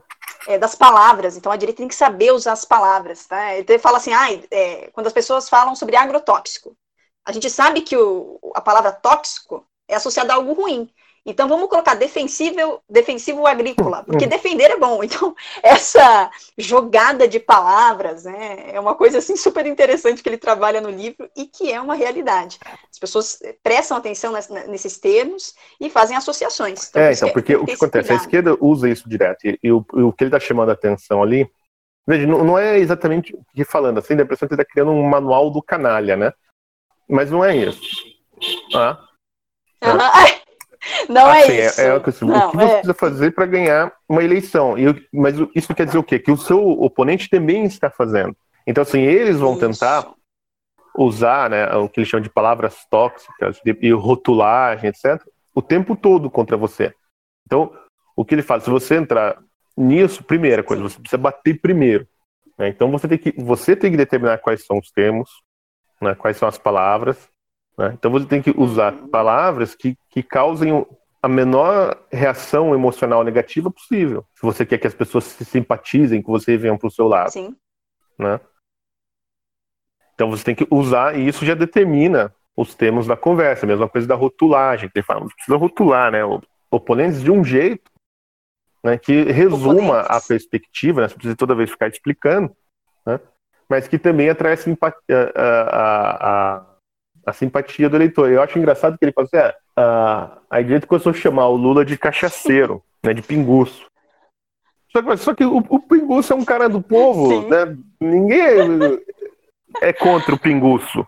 é, das palavras. Então a direita tem que saber usar as palavras, tá? Ele fala assim, ah, é, quando as pessoas falam sobre agrotóxico, a gente sabe que o, a palavra tóxico é associada a algo ruim. Então vamos colocar defensivo, defensivo agrícola, porque defender é bom. Então essa jogada de palavras, né, é uma coisa assim super interessante que ele trabalha no livro e que é uma realidade. As pessoas prestam atenção nesses termos e fazem associações. Então, é, então porque o que acontece, cuidado. a esquerda usa isso direto e, e, o, e o, que ele está chamando a atenção ali, veja, não, não é exatamente o que falando assim, a impressão que ele está criando um manual do canalha, né? Mas não é isso. Ah. Uhum. Não é assim, é isso. É, é o que você não, é. precisa fazer para ganhar uma eleição. E, mas isso quer dizer o quê? Que o seu oponente também está fazendo. Então, assim, eles vão isso. tentar usar né, o que eles chamam de palavras tóxicas e rotulagem, etc., o tempo todo contra você. Então, o que ele faz? Se você entrar nisso, primeira coisa, você precisa bater primeiro. Né? Então, você tem, que, você tem que determinar quais são os termos, né, quais são as palavras, né? Então você tem que usar uhum. palavras que, que causem a menor reação emocional negativa possível. Se você quer que as pessoas se simpatizem, que você venham para o seu lado. Sim. Né? Então você tem que usar, e isso já determina os termos da conversa. Mesma coisa da rotulagem, que ele fala, precisa rotular, né? Oponentes de um jeito né, que resuma Oponentes. a perspectiva, né? Você precisa toda vez ficar explicando, né? Mas que também atrai simpatia, a, a a simpatia do eleitor. Eu acho engraçado que ele fala assim, é, a, a direita começou a chamar o Lula de cachaceiro, né, de pinguço. Só que, só que o, o pinguço é um cara do povo, né? Ninguém é, é contra o pinguço.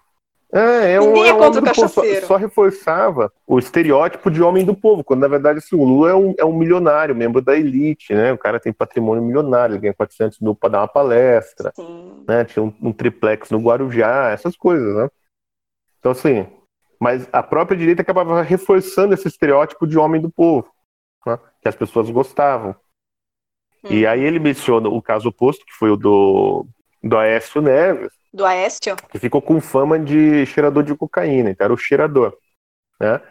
É, é Ninguém um, é, um contra o cachaceiro. Só, só, reforçava o estereótipo de homem do povo, quando na verdade assim, o Lula é um, é um milionário, membro da elite, né? O cara tem patrimônio milionário, ele ganha 400 mil para dar uma palestra, Sim. né? Tinha um, um triplex no Guarujá, essas coisas, né? Então, assim, mas a própria direita acabava reforçando esse estereótipo de homem do povo, né? que as pessoas gostavam. Hum. E aí ele menciona o caso oposto, que foi o do, do Aécio Neves. Do Aécio? Que ficou com fama de cheirador de cocaína, então era o cheirador. Né?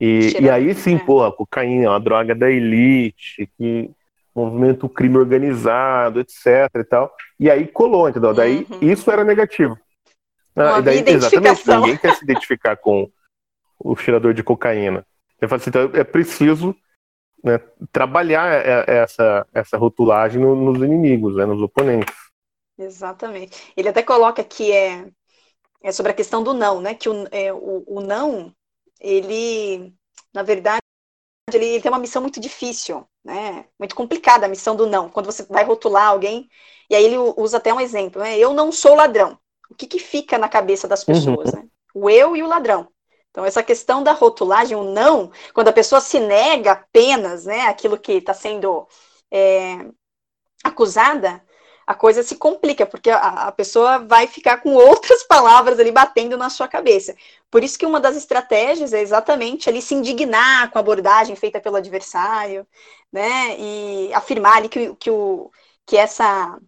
E, e aí sim, é. pô, a cocaína é uma droga da elite, que movimento crime organizado, etc e tal. E aí colou, entendeu? Daí uhum. isso era negativo. Ah, daí, exatamente, ninguém quer se identificar com o cheirador de cocaína. Eu falo assim, então é preciso né, trabalhar essa, essa rotulagem no, nos inimigos, né, nos oponentes. Exatamente. Ele até coloca que é, é sobre a questão do não, né? Que o, é, o, o não, ele, na verdade, ele, ele, tem uma missão muito difícil, né? Muito complicada a missão do não. Quando você vai rotular alguém, e aí ele usa até um exemplo, né? Eu não sou ladrão o que, que fica na cabeça das pessoas, uhum. né? O eu e o ladrão. Então, essa questão da rotulagem, o não, quando a pessoa se nega apenas, né, aquilo que está sendo é, acusada, a coisa se complica, porque a, a, pessoa vai ficar com outras palavras ali batendo na sua cabeça. Por isso que uma das estratégias é exatamente ali se indignar com a abordagem feita pelo adversário, né? E afirmar ali que, que, o, que essa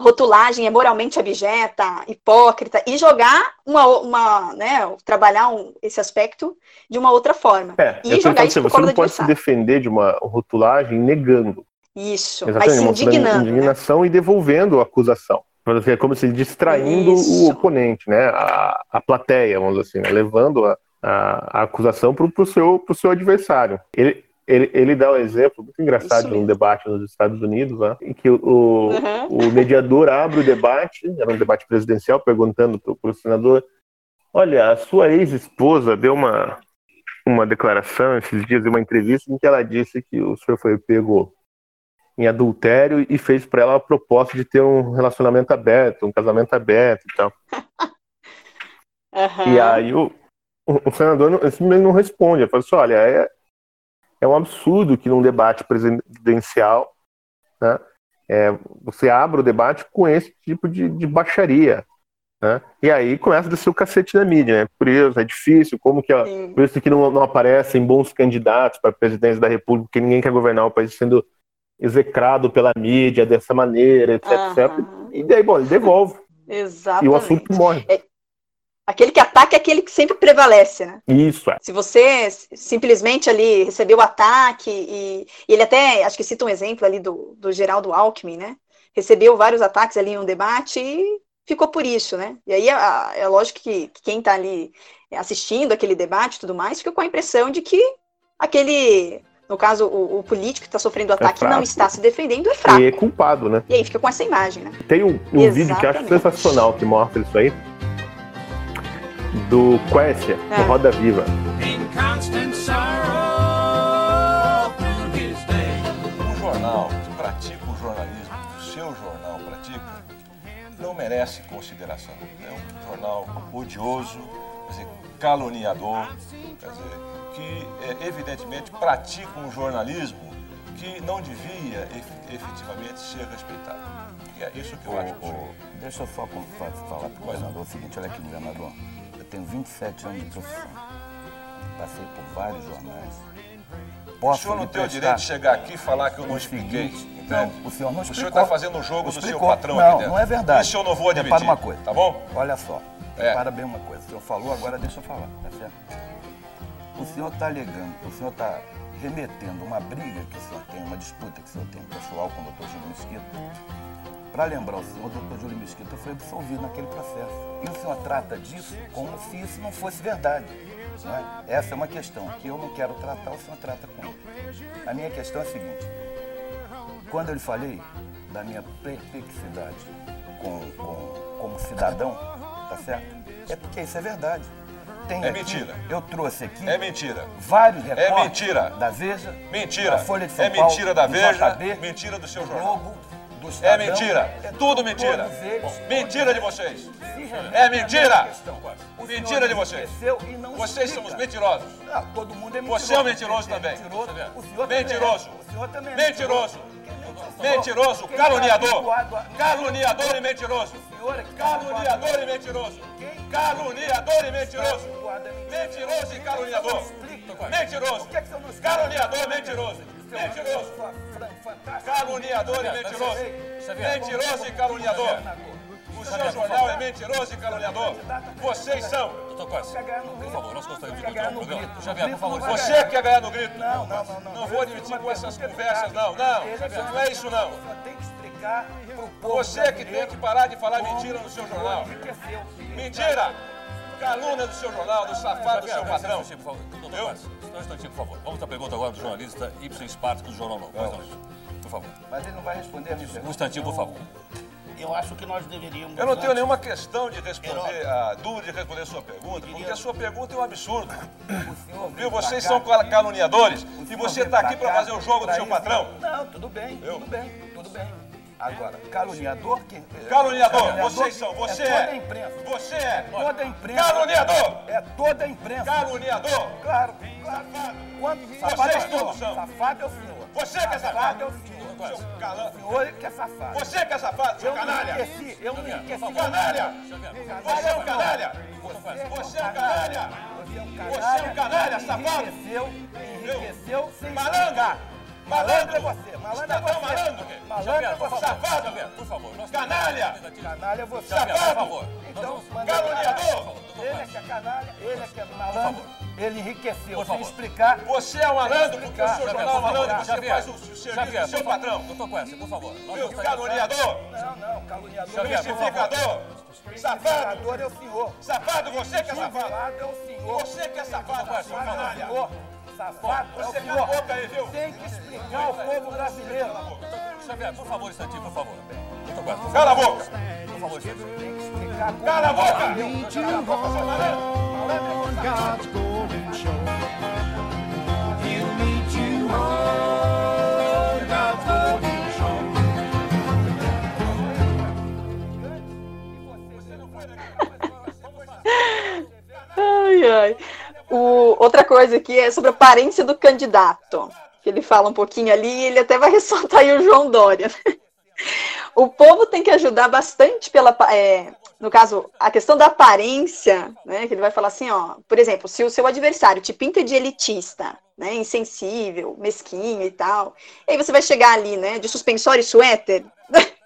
rotulagem é moralmente abjeta, hipócrita, e jogar uma, uma né, trabalhar um, esse aspecto de uma outra forma. É, e jogar isso assim, você não pode se defender de uma rotulagem negando. Isso, Exatamente, mas se indignando. Né? Indignação né? e devolvendo a acusação. É como se distraindo Isso. o oponente, né? A, a plateia, vamos dizer assim, né? levando a, a, a acusação para o seu, pro seu adversário. Ele, ele, ele dá um exemplo muito engraçado de um debate nos Estados Unidos, em que o, uhum. o mediador abre o debate, era um debate presidencial, perguntando para o senador: Olha, a sua ex-esposa deu uma, uma declaração esses dias, uma entrevista, em que ela disse que o senhor foi pego em adultério e fez para ela a proposta de ter um relacionamento aberto, um casamento aberto e tal. Uhum. E aí o, o, senador não, não responde. Ele fala assim, olha, é, é um absurdo que num debate presidencial né, é, você abra o debate com esse tipo de, de baixaria. Né? E aí começa a descer o cacete na mídia, né? Por isso é difícil, como que por isso que não, não aparecem bons candidatos para a presidência da República, porque ninguém quer governar o país sendo execrado pela mídia dessa maneira, etc, uhum. etc. E daí, bom, ele devolve. Exatamente. E o assunto morre. É, aquele que ataca é aquele que sempre prevalece, né? Isso, é. Se você simplesmente ali recebeu o ataque, e, e, ele até, acho que cita um exemplo ali do, do Geraldo Alckmin, né? Recebeu vários ataques ali em um debate e ficou por isso, né? E aí é, é lógico que, que quem está ali assistindo aquele debate e tudo mais, fica com a impressão de que aquele no caso, o, o político que está sofrendo é ataque é não está se defendendo, é fraco. E é culpado, né? E aí fica com essa imagem, né? Tem um, um vídeo que eu acho sensacional que mostra isso aí, do Quécia, é. no Roda Viva. Um jornal que pratica o jornalismo, o seu jornal pratica, não merece consideração. É um jornal odioso, quer dizer, caluniador, quer dizer, que é, evidentemente praticam um jornalismo que não devia efetivamente ser respeitado. E é isso que eu acho. Deixa eu só falar para o governador o seguinte, olha aqui, governador, tenho 27 anos de profissão, passei por vários jornais. Posso o senhor não tem o direito de chegar aqui e falar que eu não expliquei. Não, o senhor não explicou. O senhor está fazendo o jogo do seu patrão não, aqui dentro. Não, é verdade. Isso eu não vou admitir. Para uma coisa. Tá bom? Olha só. É. Para bem uma coisa. O senhor falou, agora deixa eu falar. Tá certo? o senhor está alegando, o senhor está remetendo uma briga que o senhor tem, uma disputa que o senhor tem pessoal com o doutor Júlio Mesquita, para lembrar o senhor, o doutor Júlio Mesquita foi absolvido naquele processo. E o senhor trata disso como se isso não fosse verdade. Não é? Essa é uma questão que eu não quero tratar, o senhor trata com ele. A minha questão é a seguinte, quando eu lhe falei da minha perplexidade com, com, como cidadão, tá certo? É porque isso é verdade tem é mentira. Eu trouxe aqui. É mentira. Vários é recortes. É mentira. Da Veja. Mentira. Da Folha de São é Paulo, mentira da Veja. JB, mentira do seu jornal. Globo, do Estadão, é mentira. É Tudo mentira. mentira de vocês. É mentira. Mentira de vocês. Vocês são os mentirosos. Ah, todo mundo é mentiroso. Você é um mentiroso também. Mentiroso. É. Mentiroso. Mentiroso, caluniador. Caluniador e mentiroso. Caluniador e mentiroso. Caluniador e mentiroso. Mentiroso e caluniador. Mentiroso. Caluniador, mentiroso. Mentiroso. Caluniador e mentiroso. Mentiroso e caluniador. O seu jornal é mentiroso e caluniador. Vocês são. Doutor Costa, por favor, nós gostaríamos de continuar o programa. Xavier, por favor. Você quer ganhar no grito? Não, não, não. Não vou admitir com essas conversas, não. Não, não é isso, não. Você que tem que parar de falar mentira no seu jornal. Mentira! Calúnia do seu jornal, do safado do seu patrão. Doutor Costa, um instantinho, por favor. Vamos para a pergunta agora do jornalista Ibsen Spartak do Jornal Novo. Por favor. Mas ele não vai responder a minha pergunta. Um instantinho, por favor eu acho que nós deveríamos. Eu não tenho nenhuma questão de responder, a dúvida de responder a sua pergunta, porque a sua pergunta é um absurdo. Viu? Vocês são caluniadores e você está aqui para fazer o jogo do seu patrão. Não, tudo bem, tudo bem, tudo bem. Agora, caluniador quem? Caluniador, caluniador vocês são, você é. Toda a imprensa. Você é. Toda a imprensa. Caluniador. É toda a imprensa. Caluniador. Claro, claro. Safado. Quando, safado vocês é todos são. Safado é o senhor. Você que é safado. é o senhor. seu galã. O senhor que é safado. Você que é safado, seu Eu não canalha. enriqueci, eu não enriqueci. Canalha. Você é um canalha. Você é um canalha. Você é um canalha, safado. Enriqueceu, enriqueceu sem Malandro. Malandro é você, malandro é Cidadão você. malandro. Malandro é você. Safado. Xavier, por favor. Canalha. Canalha é você. Xavier, por Safado. favor. Então, Caluniador. Ele é que é canalha, ele é que é malandro, ele enriqueceu sem explicar. Você é um malandro porque o seu Xavier, jornal malandro, você faz o serviço do seu por favor. patrão. Doutor Quercia, por favor. Meu caluniador. Não, não, caluniador. Mistificador. Safado. É o senhor. Safado, você que é safado. Safado é o senhor. Você que é safado, Safado é o canalha. Safado é o Você cala a boca aí, viu? Tem que explicar ao povo brasileiro. Xavier, por favor, um instantinho, por favor. Cala a boca. Por favor, explicar. como Cala a boca. Cala a boca, seu malandro. Ai, ai. O, outra coisa aqui é sobre a aparência do candidato. Que ele fala um pouquinho ali e ele até vai ressaltar aí o João Dória. né? O povo tem que ajudar bastante pela. é, no caso, a questão da aparência, né? Que ele vai falar assim, ó, por exemplo, se o seu adversário te pinta de elitista, né? Insensível, mesquinho e tal, aí você vai chegar ali, né? De suspensório e suéter.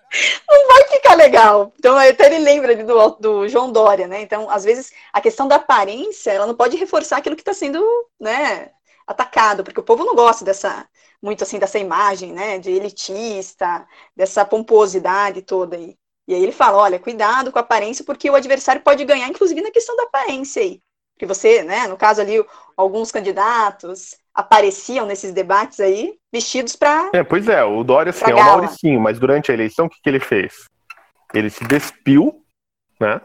não vai ficar legal. Então, até ele lembra do, do João Dória, né? Então, às vezes, a questão da aparência, ela não pode reforçar aquilo que está sendo, né, atacado, porque o povo não gosta dessa, muito assim, dessa imagem, né, de elitista, dessa pomposidade toda aí. E aí ele fala, olha, cuidado com a aparência, porque o adversário pode ganhar, inclusive, na questão da aparência aí. Que você, né, no caso ali, alguns candidatos apareciam nesses debates aí, vestidos para É, pois é, o Dória assim, é o. Mauricinho, mas durante a eleição, o que, que ele fez? Ele se despiu, né?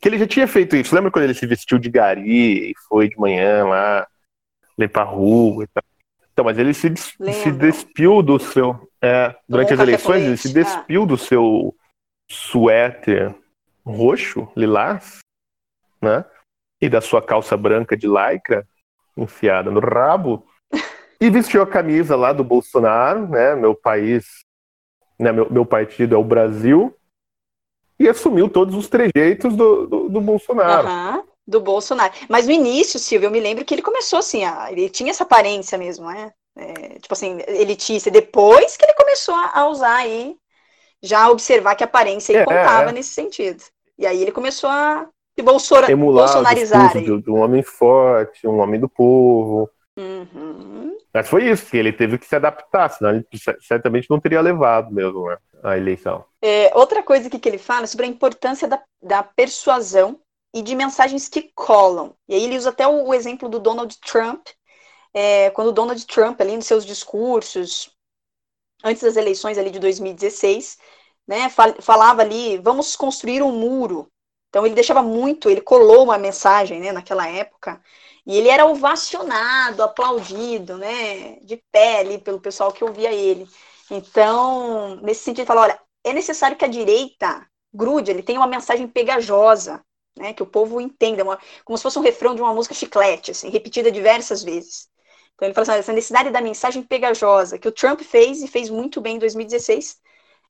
Que ele já tinha feito isso. Lembra quando ele se vestiu de gari e foi de manhã lá limpar a rua e tal? Então, mas ele se, des- se despiu do seu. é, durante as eleições, ele se despiu do seu suéter roxo, lilás, né? E da sua calça branca de lycra enfiada no rabo e vestiu a camisa lá do Bolsonaro, né? Meu país, né? Meu, meu partido é o Brasil e assumiu todos os trejeitos do, do, do Bolsonaro. Aham, do Bolsonaro. Mas no início, Silvio, eu me lembro que ele começou assim, a- ele tinha essa aparência mesmo, né? É, tipo assim, elitista. Depois que ele começou a, usar aí, já observar que a aparência aí É, contava é. nesse sentido. E aí ele começou a se bolsora, Emular o bolsonarizar discurso aí. de, de um homem forte, um homem do povo. Uhum. Mas foi isso, que ele teve que se adaptar, senão ele cer- certamente não teria levado mesmo né, a eleição. É, outra coisa que ele fala é sobre a importância da, da persuasão e de mensagens que colam. E aí ele usa até o, o exemplo do Donald Trump, é, quando o Donald Trump, ali nos seus discursos, antes das eleições ali de 2016, né, fal- falava ali, vamos construir um muro. Então ele deixava muito, ele colou uma mensagem, né, naquela época, e ele era ovacionado, aplaudido, né, de pé ali pelo pessoal que ouvia ele. Então, nesse sentido, ele fala, olha, é necessário que a direita grude, ele tenha uma mensagem pegajosa, né, que o povo entenda, uma- como se fosse um refrão de uma música chiclete, assim, repetida diversas vezes. Então ele fala assim, essa necessidade da mensagem pegajosa, que o Trump fez e fez muito bem em 2016,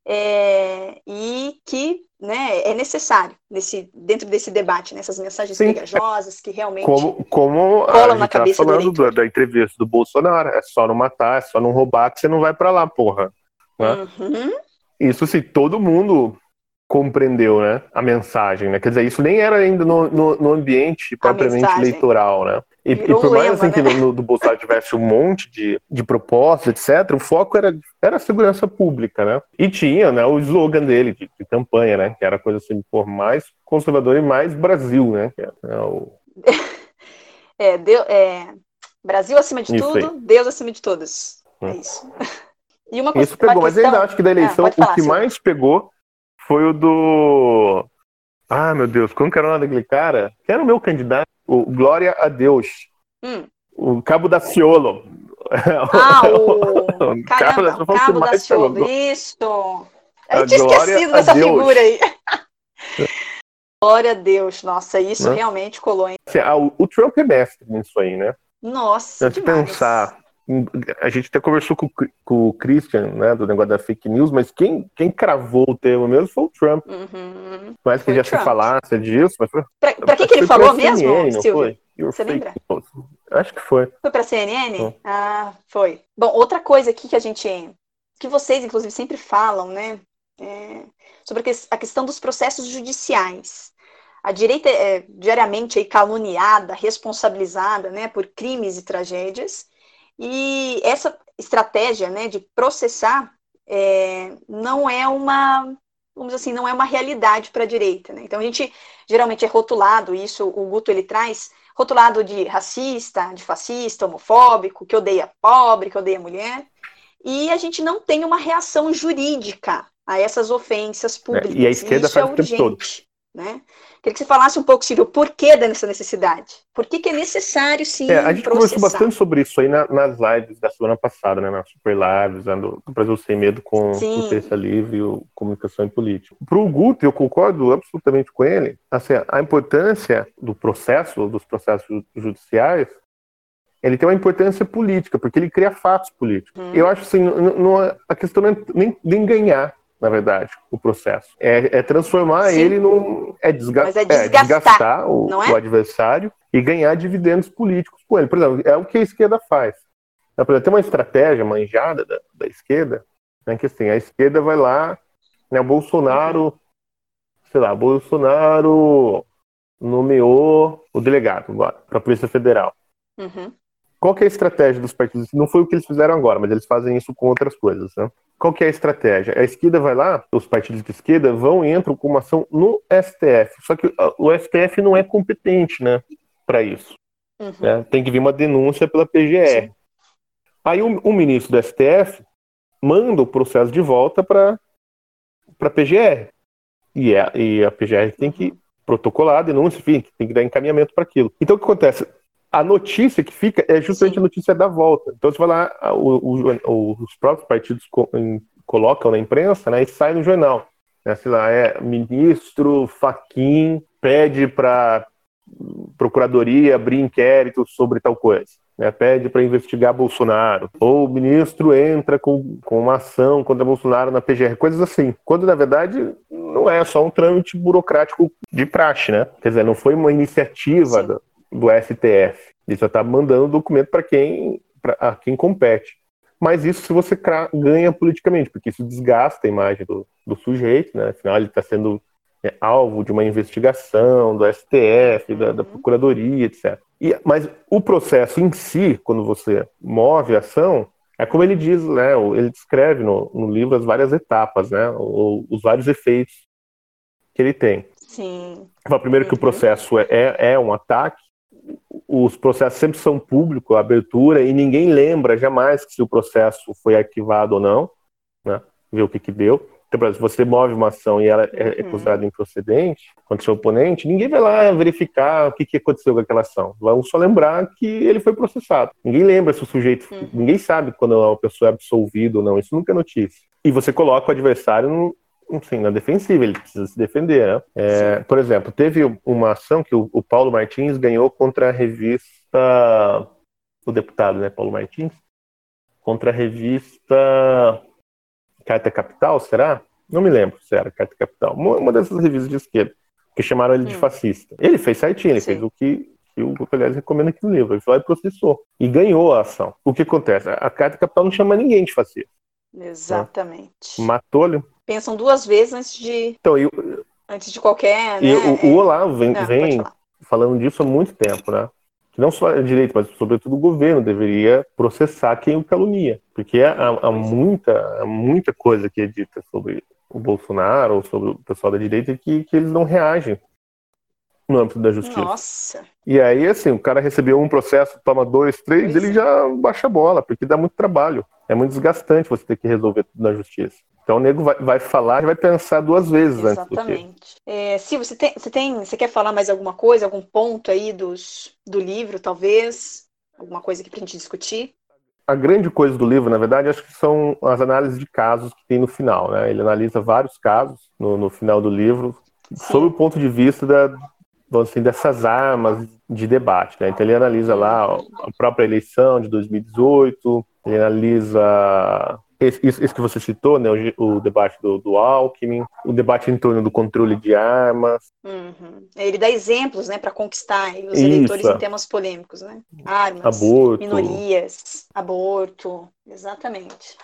é, e que né, é necessário nesse, dentro desse debate, nessas mensagens Sim. pegajosas que realmente Como, como a Colam na cabeça do falando do- da entrevista do Bolsonaro, é só não matar, é só não roubar que você não vai pra lá, porra. né? Uhum. Isso sim, todo mundo compreendeu, né, a mensagem, né? Quer dizer, isso nem era ainda no, no, no ambiente propriamente eleitoral, né? E, e por mais lema, assim que né? no, no do Bolsonaro tivesse um monte de, de propostas, etc., o foco era, era a segurança pública, né? E tinha, né, o slogan dele de, de campanha, né? Que era a coisa assim, por mais conservador e mais Brasil, né? Que é, né, o, É, Deu- é, Brasil acima de Isso tudo, aí. Deus acima de todos. É Hum. isso. E uma coisa, Isso pegou, uma mas questão- ainda acho que da eleição Ah, falar, o que Silvio. mais pegou foi o do. Ah, meu Deus, como que era o nome daquele cara? Que era o meu candidato, o Glória a Deus. Hum. O Cabo da Ciolo. Ah, o. O Cabo da- Cabo da mais Ciolo. Isso. A Eu tinha esquecido dessa Deus. figura aí. Glória a Deus. Nossa, isso Né? realmente colou, hein? Assim, ah, o, o Trump é mestre nisso aí, né? Nossa, Se demais. pensar a gente até conversou com, com, o Christian, né, do negócio da fake news, mas quem, quem cravou o termo mesmo foi o Trump. Uhum. Mais que foi já Trump. se falasse disso, mas foi. Pra, pra que, que ele falou mesmo, CNN, Silvio? Você lembra? News. Acho que foi. Foi pra CNN? Foi. Ah, foi. Bom, outra coisa aqui que a gente. que vocês, inclusive, sempre falam, né? É, sobre a questão dos processos judiciais. A direita é diariamente aí caluniada, responsabilizada né, por crimes e tragédias, e essa estratégia né, de processar é, não é uma, vamos assim, não é uma realidade para a direita. Né? Então a gente geralmente é rotulado, isso o Guto ele traz, rotulado de racista, de fascista, homofóbico, que odeia pobre, que odeia mulher, e a gente não tem uma reação jurídica a essas ofensas públicas. E a esquerda isso é faz é o tempo todo. Né? Queria que você falasse um pouco, Silvio, o porquê dessa necessidade. Por que, que é necessário, sim, é, A gente processar. conversou bastante sobre isso aí na, nas lives da semana passada, né? Nas super lives, né, do, do Brasil Sem Medo com sim. o Terça Livre e o Comunicação e Política. Para o Guto, eu concordo absolutamente com ele, assim, a importância do processo, dos processos judiciais, ele tem uma importância política, porque ele cria fatos políticos. Hum. Eu acho assim, não, não, a questão não é nem, nem ganhar, na verdade, o processo. É, é transformar Sim. ele num. É, desga é, é desgastar, é desgastar o, é? o, adversário e ganhar dividendos políticos com ele. Por exemplo, é o que a esquerda faz. Então, por exemplo, tem uma estratégia manjada da, da esquerda, né, que assim, a esquerda vai lá, né, o Bolsonaro, uhum. sei lá, Bolsonaro nomeou o delegado para a Polícia Federal. Uhum. Qual é a estratégia dos partidos? Não foi o que eles fizeram agora, mas eles fazem isso com outras coisas, né? Qual que é a estratégia? A esquerda vai lá, os partidos de esquerda vão e entram com uma ação no STF. Só que o STF não é competente, né, para isso. Uhum. Né? Tem que vir uma denúncia pela PGR. Sim. Aí o, o, ministro do STF manda o processo de volta para a PGR. E, é, e a PGR tem que protocolar a denúncia, enfim, tem que dar encaminhamento para aquilo. Então o que acontece? A notícia que fica é justamente Sim. a notícia da volta. Então, você vai lá, o, o, os próprios partidos co colocam na imprensa né, e sai no jornal. Né, sei lá, é ministro Faquim pede para procuradoria abrir inquérito sobre tal coisa. Né, pede para investigar Bolsonaro. Ou o ministro entra com, com uma ação contra Bolsonaro na PGR. Coisas assim. Quando, na verdade, não é só um trâmite burocrático de praxe, né? Quer dizer, não foi uma iniciativa do, do STF. Ele só está mandando o documento para quem, pra, quem compete. Mas isso se você ganha politicamente, porque isso desgasta a imagem do, do sujeito, né? Afinal, ele está sendo é, alvo de uma investigação do STF, da, da Procuradoria, etc. E, mas o processo em si, quando você move a ação, é como ele diz, né? Ele descreve no, no livro as várias etapas, né? os vários efeitos que ele tem. Sim. Primeiro que o uhum. processo é, é, é um ataque, os processos sempre são públicos, a abertura, e ninguém lembra jamais se o processo foi arquivado ou não, né? ver o que, que deu. Então, se você move uma ação e ela é, é uhum. considerada improcedente contra o seu oponente, ninguém vai lá verificar o que, que aconteceu com aquela ação. Vão só lembrar que ele foi processado. Ninguém lembra se o sujeito. Uhum. Ninguém sabe quando uma pessoa é absolvida ou não. Isso nunca é notícia. E você coloca o adversário enfim, na defensiva, ele precisa se defender, né? É, por exemplo, teve uma ação que o, o, Paulo Martins ganhou contra a revista, o deputado, né, Paulo Martins, contra a revista Carta Capital, será? Não me lembro se era Carta Capital, uma, dessas revistas de esquerda, que chamaram ele de hum. fascista. Ele fez certinho, ele Sim. fez o que, que o aliás, recomenda aqui no livro, ele foi lá e processou, e ganhou a ação. O que acontece? A Carta Capital não chama ninguém de fascista. Exatamente. Né? Matou-lhe pensam duas vezes antes de. Então, eu, antes de qualquer. Né? O, o Olavo vem, Não, vem falando disso há muito tempo, né? Que não só a direita, mas sobretudo o governo deveria processar quem o calunia. Porque há, há muita, há muita coisa que é dita sobre o Bolsonaro ou sobre o pessoal da direita que, que eles não reagem no âmbito da justiça. Nossa. E aí, assim, o cara recebeu um processo, toma dois, três, pois ele é. já baixa a bola, porque dá muito trabalho. É muito desgastante você ter que resolver tudo na justiça. Então o nego vai, vai falar e vai pensar duas vezes Exatamente. antes. Exatamente. É, Sil, você tem, você tem, você quer falar mais alguma coisa, algum ponto aí dos, do livro, talvez? Alguma coisa aqui para a gente discutir? A grande coisa do livro, na verdade, acho que são as análises de casos que tem no final. Né? Ele analisa vários casos no, no final do livro, Sim. sob o ponto de vista da, assim, dessas armas de debate. Né? Então ele analisa lá a própria eleição de 2018, ele analisa esse, esse que você citou, né, o, o debate do, do, Alckmin, o debate em torno do controle de armas. Uhum. Ele dá exemplos, né, para conquistar os Isso. eleitores em temas polêmicos, né? Armas, aborto. minorias, aborto, exatamente.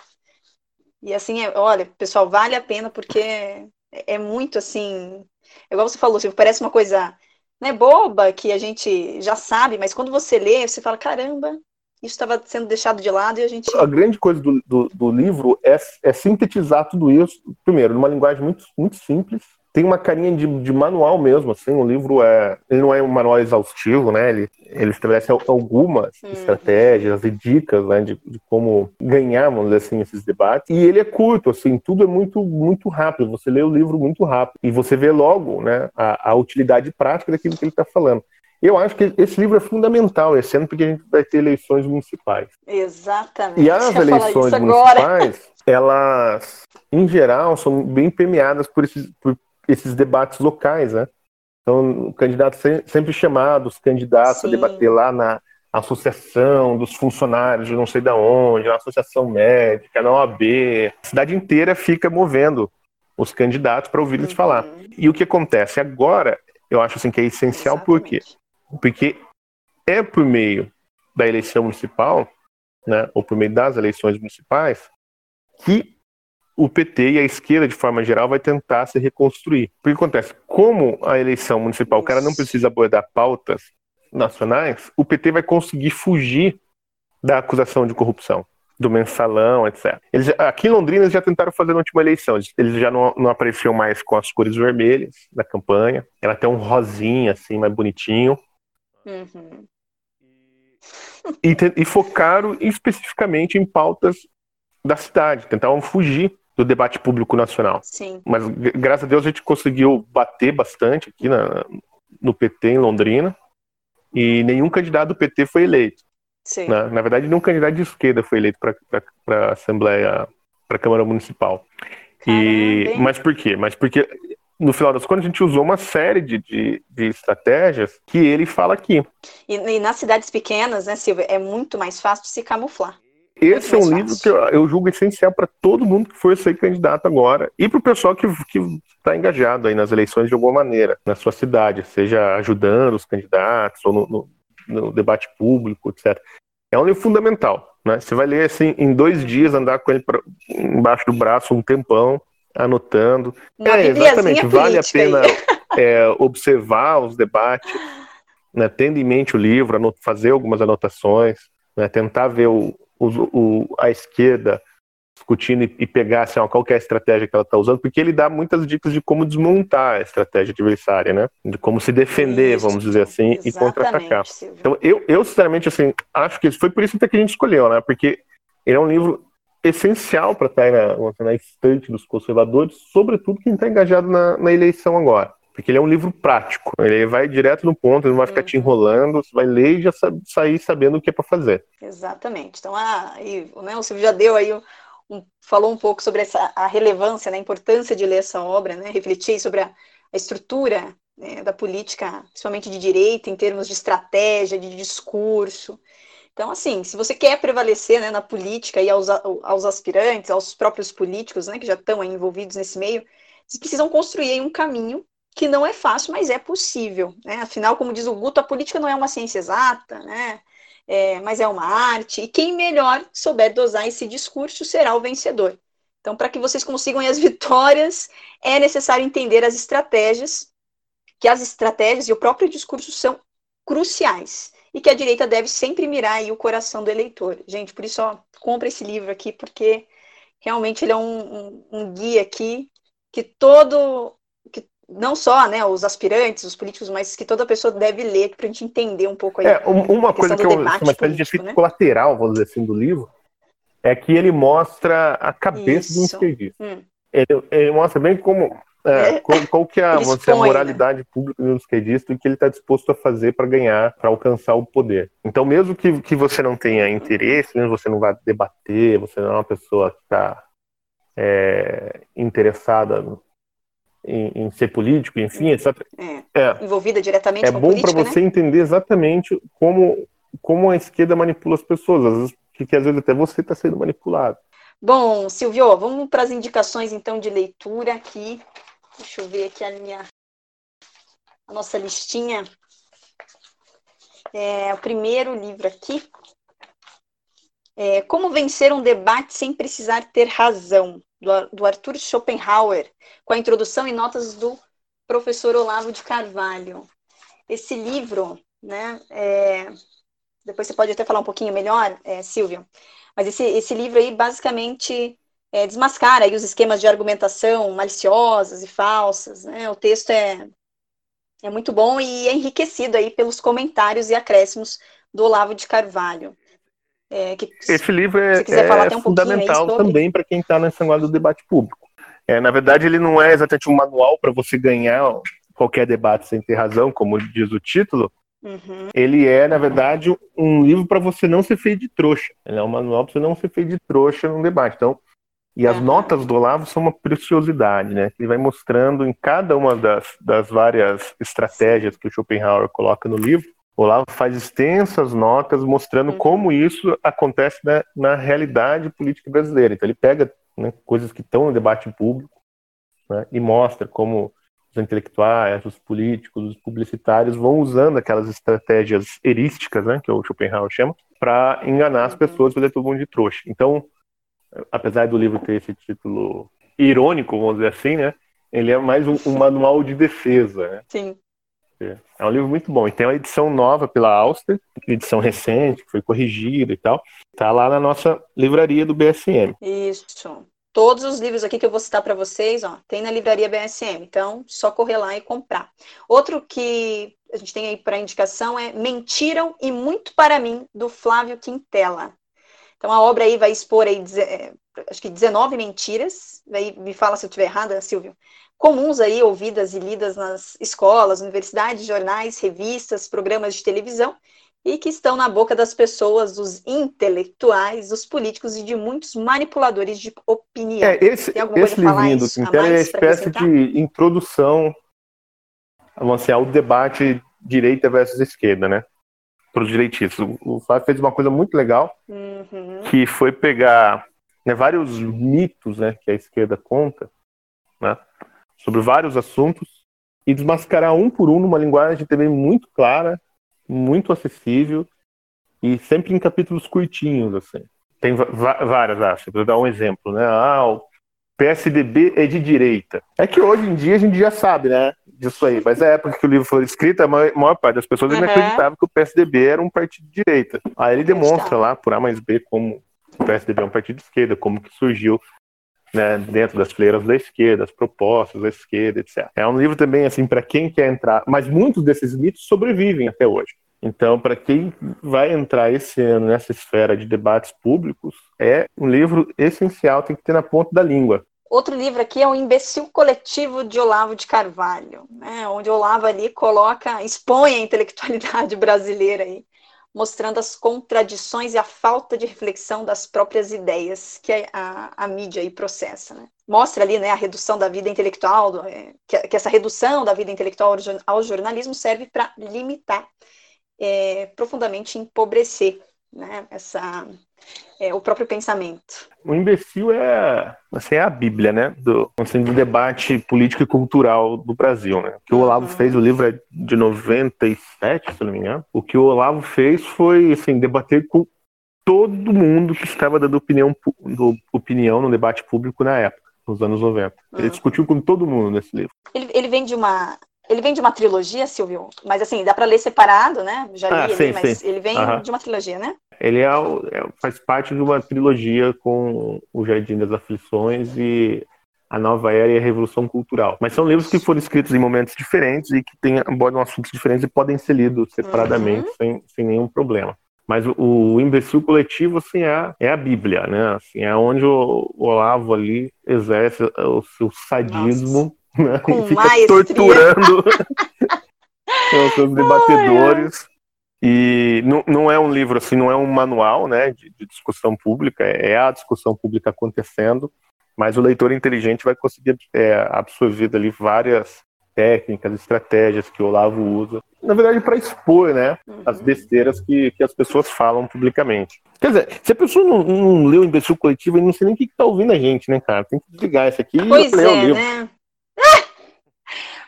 E assim, é, olha, pessoal, vale a pena porque é muito assim, igual você falou, assim, parece uma coisa né, boba que a gente já sabe, mas quando você lê, você fala, caramba, isso estava sendo deixado de lado e a gente. A grande coisa do, do, do livro é, é, sintetizar tudo isso, primeiro, numa linguagem muito, muito simples. Tem uma carinha de, de manual mesmo, assim, o livro é. Ele não é um manual exaustivo, né? Ele, ele estabelece algumas uhum. estratégias e dicas, né, de, de como ganhar, vamos dizer assim, esses debates. E ele é curto, assim, tudo é muito, muito rápido. Você lê o livro muito rápido. E você vê logo, né, a, a utilidade prática daquilo que ele está falando. Eu acho que esse livro é fundamental esse ano, porque a gente vai ter eleições municipais. Exatamente. E as eleições municipais, elas, em geral, são bem permeadas por esses, por esses debates locais, né? Então, candidatos sempre chamados, candidatos Sim. a debater lá na associação dos funcionários de não sei da onde, na associação médica, na OAB. A cidade inteira fica movendo os candidatos para ouvir eles uhum. falar. E o que acontece agora, eu acho assim que é essencial Exatamente. porque porque é por meio da eleição municipal, né, ou por meio das eleições municipais, que o PT e a esquerda, de forma geral, vai tentar se reconstruir. Porque acontece, como a eleição municipal, o cara não precisa abordar pautas nacionais, o PT vai conseguir fugir da acusação de corrupção, do mensalão, etc. Eles, aqui em Londrina eles já tentaram fazer na última eleição, eles já não, não mais com as cores vermelhas da campanha, ela tem um rosinha assim, mais bonitinho, Uhum. E, e focaram especificamente em pautas da cidade, tentavam fugir do debate público nacional. Sim. Mas graças a Deus a gente conseguiu bater bastante aqui na, no PT em Londrina e nenhum candidato do PT foi eleito. Sim. Na, na verdade, nenhum candidato de esquerda foi eleito para a Assembleia, para a Câmara Municipal. E, mas por quê? Mas porque no final das contas, a gente usou uma série de, de, de estratégias que ele fala aqui. E, e, nas cidades pequenas, né, Silvia, é muito mais fácil se camuflar. Esse é um livro fácil. que eu, eu julgo essencial para todo mundo que for ser candidato agora e para o pessoal que está engajado aí nas eleições de alguma maneira, na sua cidade, seja ajudando os candidatos ou no, no, no debate público, etc. É um livro fundamental. Né? Você vai ler assim em dois dias, andar com ele pra, embaixo do braço um tempão anotando. Uma é, exatamente, vale a pena é, observar os debates, né, tendo em mente o livro, fazer algumas anotações, né, tentar ver o, o, o, a esquerda discutindo e, pegar assim, ó, qual é a estratégia que ela está usando, porque ele dá muitas dicas de como desmontar a estratégia adversária, né? De como se defender, isso, vamos dizer assim, e contra-atacar. Então, eu, eu, sinceramente, assim, acho que foi por isso que a gente escolheu, né? Porque ele é um livro essencial para estar na, na estante dos conservadores, sobretudo quem está engajado na, na, eleição agora. Porque ele é um livro prático, ele vai direto no ponto, ele não vai ficar te uhum. enrolando, você vai ler e já sabe, sair sabendo o que é para fazer. Exatamente. Então, ah, e, né, o Silvio já deu aí um, um, falou um pouco sobre essa, a relevância, né, a importância de ler essa obra, né, refletir sobre a, a estrutura né, da política, principalmente de direita, em termos de estratégia, de discurso, então, assim, se você quer prevalecer né, na política e aos, aos aspirantes, aos próprios políticos né, que já estão envolvidos nesse meio, vocês precisam construir um caminho que não é fácil, mas é possível. Né? Afinal, como diz o Guto, a política não é uma ciência exata, né? É, mas é uma arte, e quem melhor souber dosar esse discurso será o vencedor. Então, para que vocês consigam as vitórias, é necessário entender as estratégias, que as estratégias e o próprio discurso são cruciais e que a direita deve sempre mirar aí o coração do eleitor. Gente, por isso, ó, compra esse livro aqui, porque realmente ele é um, um, um guia aqui que todo, que não só né, os aspirantes, os políticos, mas que toda pessoa deve ler para a gente entender um pouco aí. É, uma coisa que eu, uma espécie de efeito né? colateral, vamos dizer assim, do livro, é que ele mostra a cabeça Isso. do esquerdista. Hum. Ele, ele, mostra bem como é, é, qual, qual, que é a, você, a né? moralidade né? pública do esquerdista e o que ele está disposto a fazer para ganhar, para alcançar o poder. Então, mesmo que, que você não tenha interesse, mesmo você não vá debater, você não é uma pessoa que está é, interessada em, em ser político, enfim, etc. É, é. Envolvida diretamente é com bom para você né? entender exatamente como, como a esquerda manipula as pessoas, às vezes, porque às vezes até você está sendo manipulado. Bom, Silvio, vamos para as indicações então de leitura aqui. Deixa eu ver aqui a minha a nossa listinha. É, o primeiro livro aqui é Como Vencer um Debate Sem Precisar Ter Razão, do, do Arthur Schopenhauer, com a introdução e notas do professor Olavo de Carvalho. Esse livro, né, é, depois você pode até falar um pouquinho melhor, é, Silvio, mas esse, esse livro aí basicamente é, desmascara aí os esquemas de argumentação maliciosas e falsas, né, o texto é, é muito bom e é enriquecido aí pelos comentários e acréscimos do Olavo de Carvalho. É, que, Esse livro é, é um fundamental sobre... também para quem está nesse negócio do debate público. É, na verdade, ele não é exatamente um manual para você ganhar qualquer debate sem ter razão, como diz o título. Uhum. Ele é, na verdade, um livro para você não ser feito de trouxa. Ele é um manual para você não ser feito de trouxa num debate. Então, e as uhum. notas do Olavo são uma preciosidade, né? Ele vai mostrando em cada uma das, das várias estratégias que o Schopenhauer coloca no livro, o Olavo faz extensas notas mostrando uhum. como isso acontece na, na, realidade política brasileira. Então ele pega né, coisas que estão no debate público né, e mostra como os intelectuais, os políticos, os publicitários vão usando aquelas estratégias erísticas, né, que o Schopenhauer chama, para enganar as pessoas, fazer todo mundo de trouxa. Então, apesar do livro ter esse título irônico, vamos dizer assim, né, ele é mais um, um manual de defesa. Né? Sim. É um livro muito bom. E tem uma edição nova pela Auster, edição recente, que foi corrigida e tal. Tá lá na nossa livraria do BSM. Isso. Todos os livros aqui que eu vou citar para vocês, ó, tem na livraria BSM. Então, só correr lá e comprar. Outro que a gente tem aí para indicação é Mentiram e Muito para Mim, do Flávio Quintela. Então, a obra aí vai expor aí, acho que 19 mentiras. Aí me fala se eu estiver errada, Silvio comuns aí, ouvidas e lidas nas escolas, universidades, jornais, revistas, programas de televisão, e que estão na boca das pessoas, dos intelectuais, dos políticos e de muitos manipuladores de opinião. É, esse esse livrinho do Quintela é uma espécie de introdução vamos ao debate direita versus esquerda, né? Para os direitistas. O Flávio fez uma coisa muito legal, uhum. que foi pegar né, vários mitos né, que a esquerda conta, né? sobre vários assuntos e desmascarar um por um numa linguagem também muito clara, muito acessível e sempre em capítulos curtinhos, assim. Tem várias, acho. Vou dar um exemplo, né? Ah, o PSDB é de direita. É que hoje em dia a gente já sabe, né? Disso aí. Mas na época que o livro foi escrito, a maior parte das pessoas uhum. acreditava que o PSDB era um partido de direita. Aí ele demonstra lá, por A mais B, como o PSDB é um partido de esquerda, como que surgiu né, dentro das fileiras da esquerda, as propostas da esquerda, etc. É um livro também assim para quem quer entrar, mas muitos desses mitos sobrevivem até hoje. Então, para quem vai entrar esse ano nessa esfera de debates públicos, é um livro essencial, tem que ter na ponta da língua. Outro livro aqui é o Imbecil Coletivo de Olavo de Carvalho, né, onde Olavo ali coloca, expõe a intelectualidade brasileira aí, mostrando as contradições e a falta de reflexão das próprias ideias que a, a, a mídia aí processa. Né? Mostra ali né, a redução da vida intelectual, do, é, que, que, essa redução da vida intelectual ao jornalismo serve para limitar, é, profundamente empobrecer né, essa, é, o próprio pensamento. O imbecil é, assim, é a Bíblia, né, do, assim, do debate político e cultural do Brasil, né. O que o Olavo uhum. fez, o livro é de 97, se não me engano. O que o Olavo fez foi, assim, debater com todo mundo que estava dando opinião, do, opinião no debate público na época, nos anos 90. Ele uhum. discutiu com todo mundo nesse livro. Ele, ele vem de uma ele vem de uma trilogia, Silvio, mas assim, dá para ler separado, né? Já li ah, sim, mas sim. ele vem uhum. de uma trilogia, né? Ele é, é, faz parte de uma trilogia com O Jardim das Aflições e A Nova Era e a Revolução Cultural. Mas são livros que foram escritos em momentos diferentes e que têm, abordam assuntos diferentes e podem ser lidos separadamente uhum. sem, sem nenhum problema. Mas o, o imbecil coletivo, assim, é, é a Bíblia, né? Assim, é onde o, o Olavo ali exerce o seu sadismo né? E fica maestria. torturando os seus debatedores. E não, não é um livro assim, não é um manual né, de, de discussão pública, é a discussão pública acontecendo, Mas o leitor inteligente vai conseguir é, absorver dali várias técnicas, estratégias que o Olavo usa, na verdade, para expor né, uhum. as besteiras que, que as pessoas falam publicamente. Quer dizer, se a pessoa não, não leu o imbecil coletivo, ele não sei nem o que está ouvindo a gente, né, cara? Tem que desligar isso aqui pois e ler é, o livro. Né?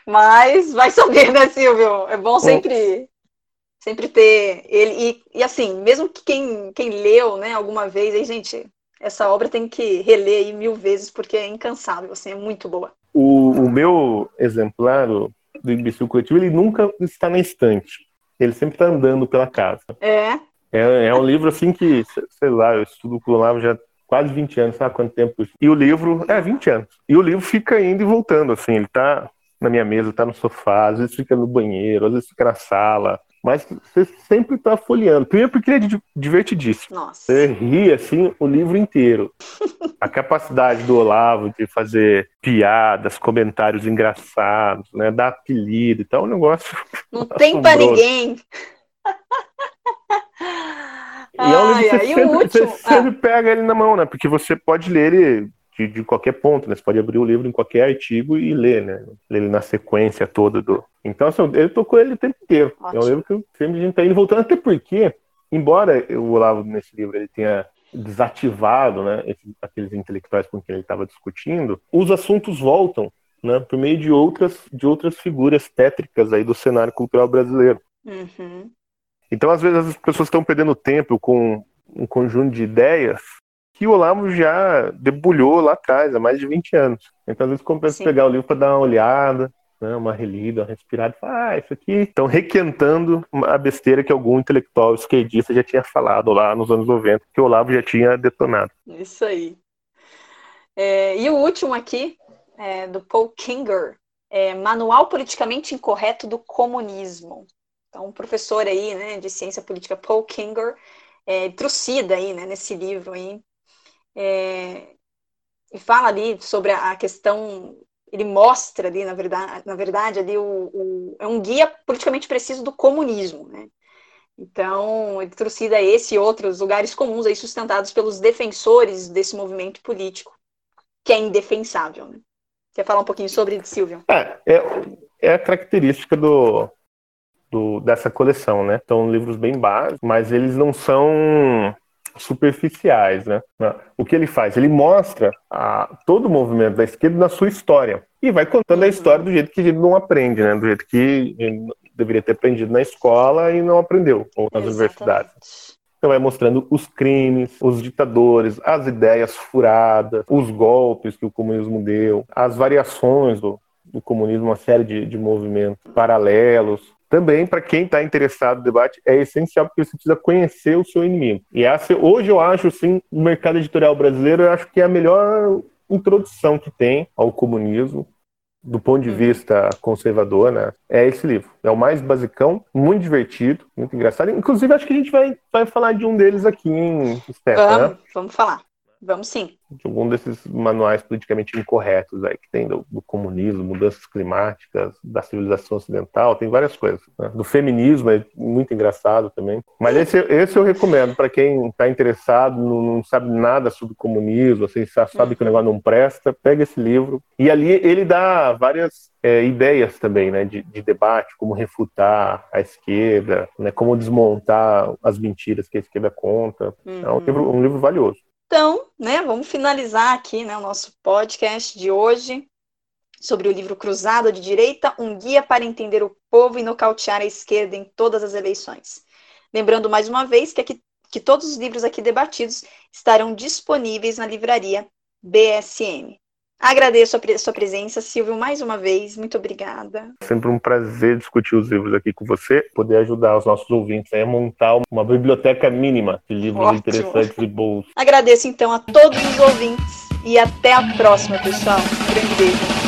Mas vai saber, né, Silvio? É bom sempre, sempre ter ele. E, e assim, mesmo que quem, quem leu né, alguma vez, aí, gente, essa obra tem que reler aí mil vezes, porque é incansável, assim, é muito boa. O, o meu exemplar do imbecil coletivo, ele nunca está na estante. Ele sempre está andando pela casa. É. é. É um livro assim que, sei lá, eu estudo o Olavo já quase 20 anos, sabe quanto tempo? E o livro, é, 20 anos. E o livro fica indo e voltando, assim, ele tá na minha mesa, tá no sofá, às vezes fica no banheiro, às vezes fica na sala. Mas você sempre tá folheando. Primeiro porque ele é divertidíssimo. Nossa. Você ri, assim, o livro inteiro. A capacidade do Olavo de fazer piadas, comentários engraçados, né? Dar apelido e tal, é um negócio. Não tem pra ninguém. E é um livro que você, sempre, você sempre ah. pega ele na mão, né? Porque você pode ler ele de, de, qualquer ponto, né? Você pode abrir o livro em qualquer artigo e ler, né? Ler ele na sequência toda do. Então, assim, eu tô com ele o tempo inteiro. Ótimo. É um livro que eu sempre a gente tá indo voltando, até porque, embora o Olavo nesse livro ele tenha desativado, né, esses, aqueles intelectuais com quem ele estava discutindo, os assuntos voltam, né, por meio de outras de outras figuras tétricas aí do cenário cultural brasileiro. Uhum. Então, às vezes as pessoas estão perdendo tempo com um conjunto de ideias que o Olavo já debulhou lá atrás, há mais de 20 anos. Então, às vezes, compensa Sim. pegar o livro para dar uma olhada, né, uma relida, uma respirada, e falar, ah, isso aqui estão requentando a besteira que algum intelectual esquerdista já tinha falado lá nos anos 90, que o Olavo já tinha detonado. Isso aí. É, e o último aqui, é, do Paul Kinger, é Manual Politicamente Incorreto do Comunismo. Então, um professor aí, né, de ciência política, Paul Kinger, é, trucida aí, né, nesse livro aí, é, e fala ali sobre a questão, ele mostra ali, na verdade, na verdade ali o, o é um guia politicamente preciso do comunismo, né? Então, ele trucida esse e outros lugares comuns aí sustentados pelos defensores desse movimento político, que é indefensável, né? Quer falar um pouquinho sobre Silvio? É, é, é a característica do, do, dessa coleção, né? São livros bem básicos, mas eles não são superficiais, né? O que ele faz? Ele mostra a, todo o movimento da esquerda na sua história e vai contando a história do jeito que ele não aprende, né? Do jeito que deveria ter aprendido na escola e não aprendeu, ou nas Exatamente. universidades. Então vai mostrando os crimes, os ditadores, as ideias furadas, os golpes que o comunismo deu, as variações do, do comunismo, uma série de, de movimentos paralelos, também, para quem está interessado no debate, é essencial porque você precisa conhecer o seu inimigo. E essa, hoje eu acho, sim, o mercado editorial brasileiro, eu acho que é a melhor introdução que tem ao comunismo, do ponto de uhum. vista conservador, né? É esse livro. É o mais basicão, muito divertido, muito engraçado. Inclusive, acho que a gente vai, vai falar de um deles aqui em Steph, Vamos, né? vamos falar. Vamos sim. De algum desses manuais politicamente incorretos aí que tem do, do comunismo, mudanças climáticas, da civilização ocidental, tem várias coisas. Né? Do feminismo é muito engraçado também. Mas esse, esse eu recomendo para quem está interessado, não, não, sabe nada sobre comunismo, assim, sabe que o negócio não presta, pega esse livro. E ali ele dá várias é, ideias também, né, de, de, debate, como refutar a esquerda, né, como desmontar as mentiras que a esquerda conta. Uhum. É um uhum. livro, um livro valioso. Então, né, vamos finalizar aqui né, o nosso podcast de hoje sobre o livro Cruzado de Direita, um guia para entender o povo e nocautear a esquerda em todas as eleições. Lembrando mais uma vez que, aqui, que todos os livros aqui debatidos estarão disponíveis na livraria BSM. Agradeço a sua presença, Silvio, mais uma vez. Muito obrigada. Sempre um prazer discutir os livros aqui com você, poder ajudar os nossos ouvintes a montar uma biblioteca mínima de livros Ótimo. interessantes e bons. Agradeço então a todos os ouvintes e até a próxima, pessoal. Um grande beijo.